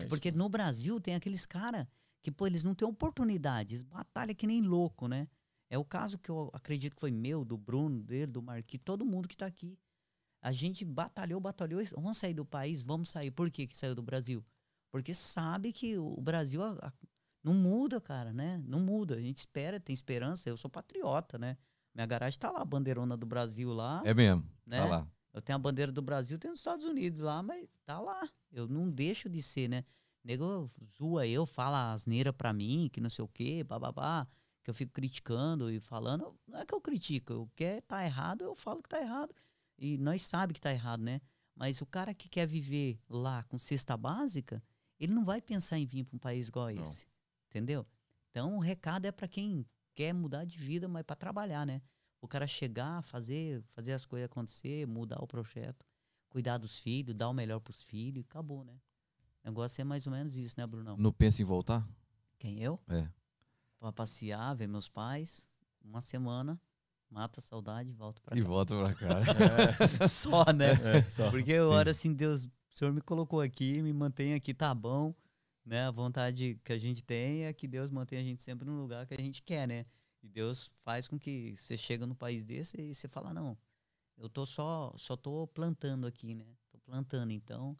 É
Porque no Brasil tem aqueles caras que, pô, eles não têm oportunidade, eles batalham que nem louco, né? É o caso que eu acredito que foi meu, do Bruno, dele, do Marquinhos, todo mundo que tá aqui. A gente batalhou, batalhou, vamos sair do país, vamos sair. Por que que saiu do Brasil? Porque sabe que o Brasil a- a- não muda, cara, né? Não muda. A gente espera, tem esperança. Eu sou patriota, né? Minha garagem tá lá, a bandeirona do Brasil lá.
É mesmo.
né?
Tá lá.
Eu tenho a bandeira do Brasil, tem nos Estados Unidos lá, mas tá lá. Eu não deixo de ser, né? Nego zoa eu, fala asneira pra mim, que não sei o quê, bababá, que eu fico criticando e falando. Não é que eu critico, o que é tá errado, eu falo que tá errado. E nós sabe que tá errado, né? Mas o cara que quer viver lá com cesta básica, ele não vai pensar em vir para um país igual
Não.
esse. Entendeu? Então o recado é para quem quer mudar de vida, mas para trabalhar, né? O cara chegar, fazer, fazer as coisas acontecer, mudar o projeto, cuidar dos filhos, dar o melhor pros filhos e acabou, né? O negócio é mais ou menos isso, né, Brunão?
Não pensa em voltar?
Quem eu?
É.
Pra passear, ver meus pais, uma semana, mata a saudade e volta pra
E
cá.
volta pra cá.
Só, né?
É, só.
Porque eu assim, Deus, o Senhor me colocou aqui, me mantém aqui, tá bom. Né? A vontade que a gente tem é que Deus mantenha a gente sempre no lugar que a gente quer, né? E Deus faz com que você chega no país desse e você fala, não, eu tô só, só tô plantando aqui, né? Tô plantando, então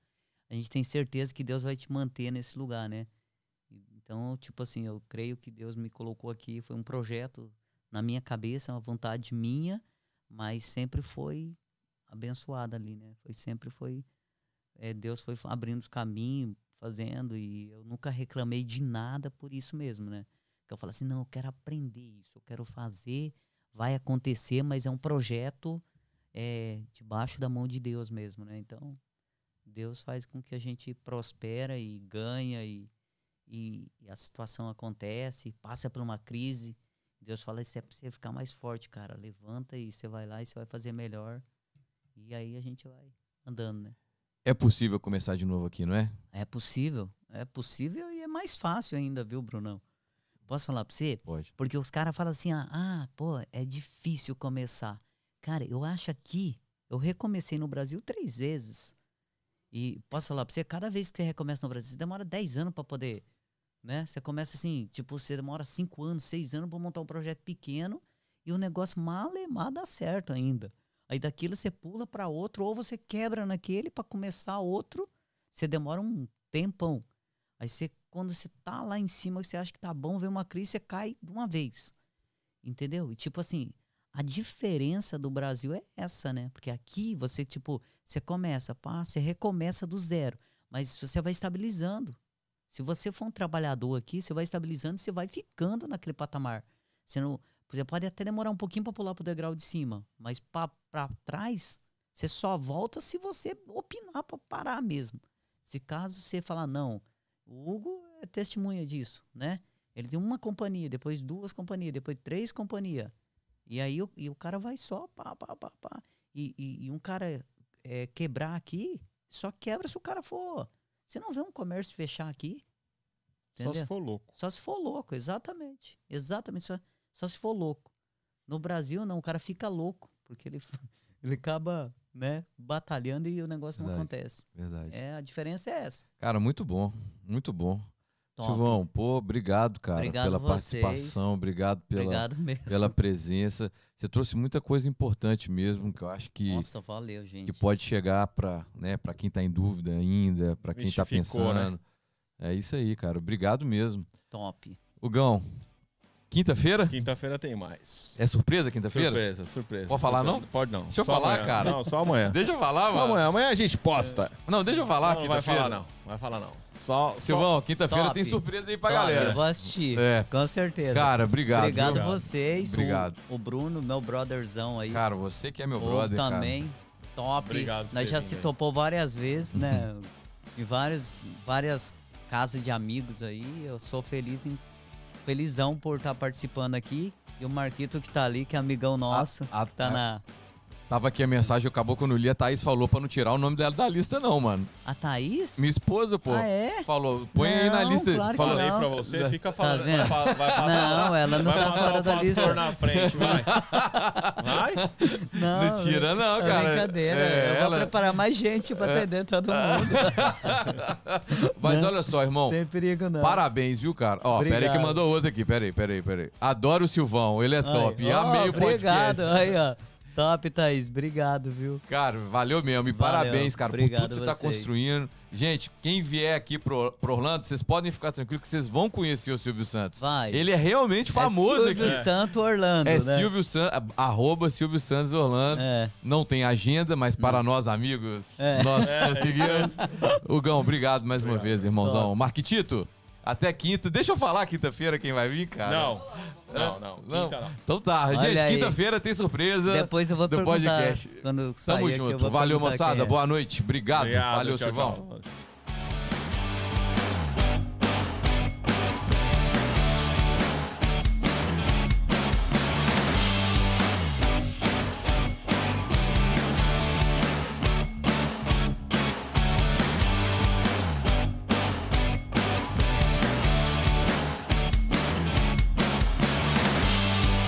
a gente tem certeza que Deus vai te manter nesse lugar, né? Então, tipo assim, eu creio que Deus me colocou aqui, foi um projeto na minha cabeça, uma vontade minha, mas sempre foi abençoada ali, né? Foi sempre foi é, Deus foi abrindo os caminhos, fazendo e eu nunca reclamei de nada por isso mesmo, né? Que eu falo assim, não, eu quero aprender isso, eu quero fazer, vai acontecer, mas é um projeto é, debaixo da mão de Deus mesmo, né? Então Deus faz com que a gente prospera e ganha e, e, e a situação acontece, passa por uma crise. Deus fala, isso é pra você ficar mais forte, cara. Levanta e você vai lá e você vai fazer melhor. E aí a gente vai andando, né?
É possível começar de novo aqui, não é?
É possível, é possível e é mais fácil ainda, viu, Brunão? Posso falar pra você?
Pode.
Porque os caras falam assim, ah, ah, pô, é difícil começar. Cara, eu acho aqui, eu recomecei no Brasil três vezes. E posso falar pra você, cada vez que você recomeça no Brasil, você demora 10 anos pra poder, né? Você começa assim, tipo, você demora 5 anos, 6 anos pra montar um projeto pequeno e o negócio malemar dá certo ainda. Aí daquilo você pula pra outro ou você quebra naquele pra começar outro, você demora um tempão. Aí você, quando você tá lá em cima, você acha que tá bom, vem uma crise, você cai de uma vez. Entendeu? E tipo assim, a diferença do Brasil é essa, né? Porque aqui você, tipo, você começa, pá, você recomeça do zero. Mas você vai estabilizando. Se você for um trabalhador aqui, você vai estabilizando e você vai ficando naquele patamar. Você, não, você pode até demorar um pouquinho para pular pro degrau de cima, mas para trás, você só volta se você opinar para parar mesmo. Se caso você falar, não, o Hugo é testemunha disso, né? Ele tem uma companhia, depois duas companhias, depois três companhias. E aí o, e o cara vai só pá, pá, pá, pá. E, e, e um cara é, quebrar aqui, só quebra se o cara for. Você não vê um comércio fechar aqui.
Só
Entendeu?
se for louco.
Só se for louco, exatamente. Exatamente, só, só se for louco. No Brasil, não, o cara fica louco, porque ele, ele acaba né, batalhando e o negócio não
Verdade.
acontece.
Verdade.
É, a diferença é essa.
Cara, muito bom. Muito bom.
Top.
Silvão, pô, obrigado, cara,
Obrigado
pela
vocês.
participação. Obrigado pela,
Obrigado
pela presença. Você trouxe muita coisa importante mesmo, que eu acho que,
Nossa, valeu, gente.
que pode chegar para né, pra quem tá em dúvida ainda, para quem tá
Mistificou, né?
pensando. É isso aí, cara. Obrigado mesmo.
Top.
Hugão, quinta-feira?
Quinta-feira tem mais.
É surpresa quinta-feira?
Surpresa, surpresa.
Pode falar,
surpresa.
não?
Pode não.
Deixa eu
Só
falar,
amanhã.
cara.
Não, só amanhã.
Deixa eu falar,
Só
mano.
amanhã. Amanhã a gente posta.
Não, deixa eu falar
não, não vai
quinta-feira.
falar não. Vai falar não. Só, só
Silvão, quinta-feira
Top.
tem surpresa aí pra
Top,
galera.
Eu vou assistir.
É.
Com certeza.
Cara, obrigado.
Obrigado
viu?
vocês. o-
Obrigado.
O, Bruno, meu brotherzão aí.
Cara, você que é meu
o
brother, cara.
também. Top.
Obrigado
Nós já se topou várias vezes, né? em vários, várias casas de amigos aí. Eu sou feliz em, felizão por estar participando aqui. E o Marquito que tá ali, que é amigão nosso,
a-
que tá
a-
na.
Tava aqui a mensagem, acabou quando eu li, a Thaís falou pra não tirar o nome dela da lista, não, mano.
A Thaís?
Minha esposa, pô,
Ah, é?
falou, põe aí na
Não,
lista.
claro não.
pra você, fica falando.
vendo?
vai, vai passar,
Não, ela não
vai
tá
passar
fora
o
da
pastor
lista.
na frente, vai. Vai?
Não,
Não tira não,
é
cara.
brincadeira.
É,
eu vou
ela-
preparar mais gente pra atender todo mundo.
Mas
Né?
olha só, irmão.
Não tem perigo, não.
Parabéns, viu, cara? Ó, pera aí que
Obrigado.
mandou outro aqui. Pera aí, pera aí, pera aí. Adoro o Silvão, ele é top.
Ó,
Amei o
Obrigado.
podcast.
Aí, ó. Top, Thaís. Obrigado, viu?
Cara, valeu mesmo. E
Valeu.
parabéns, cara, por
Obrigado
tudo que você tá construindo. Gente, quem vier aqui pro, pro Orlando, vocês podem ficar tranquilos que vocês vão conhecer o Silvio Santos.
Vai.
Ele é realmente famoso
é Silvio
aqui.
Santo Orlando,
É
né?
Silvio Santos, arroba Silvio Santos Orlando.
É.
Não tem agenda, mas para nós amigos,
É.
nós
É,
conseguimos. Hugão, obrigado mais uma
Obrigado.
vez, irmãozão.
Top.
Marquitito, até quinta. Deixa eu falar quinta-feira quem vai vir, cara.
Não. Não, não.
Não.
Quinta não.
Então tá,
Olha
gente,
aí.
quinta-feira tem surpresa.
Depois eu vou
do
perguntar
podcast.
quando sair
Tamo
aqui, eu
junto.
vou
Valeu, moçada.
é.
Boa noite. Obrigado.
Obrigado,
Valeu,
tchau,
Silvão.
tchau.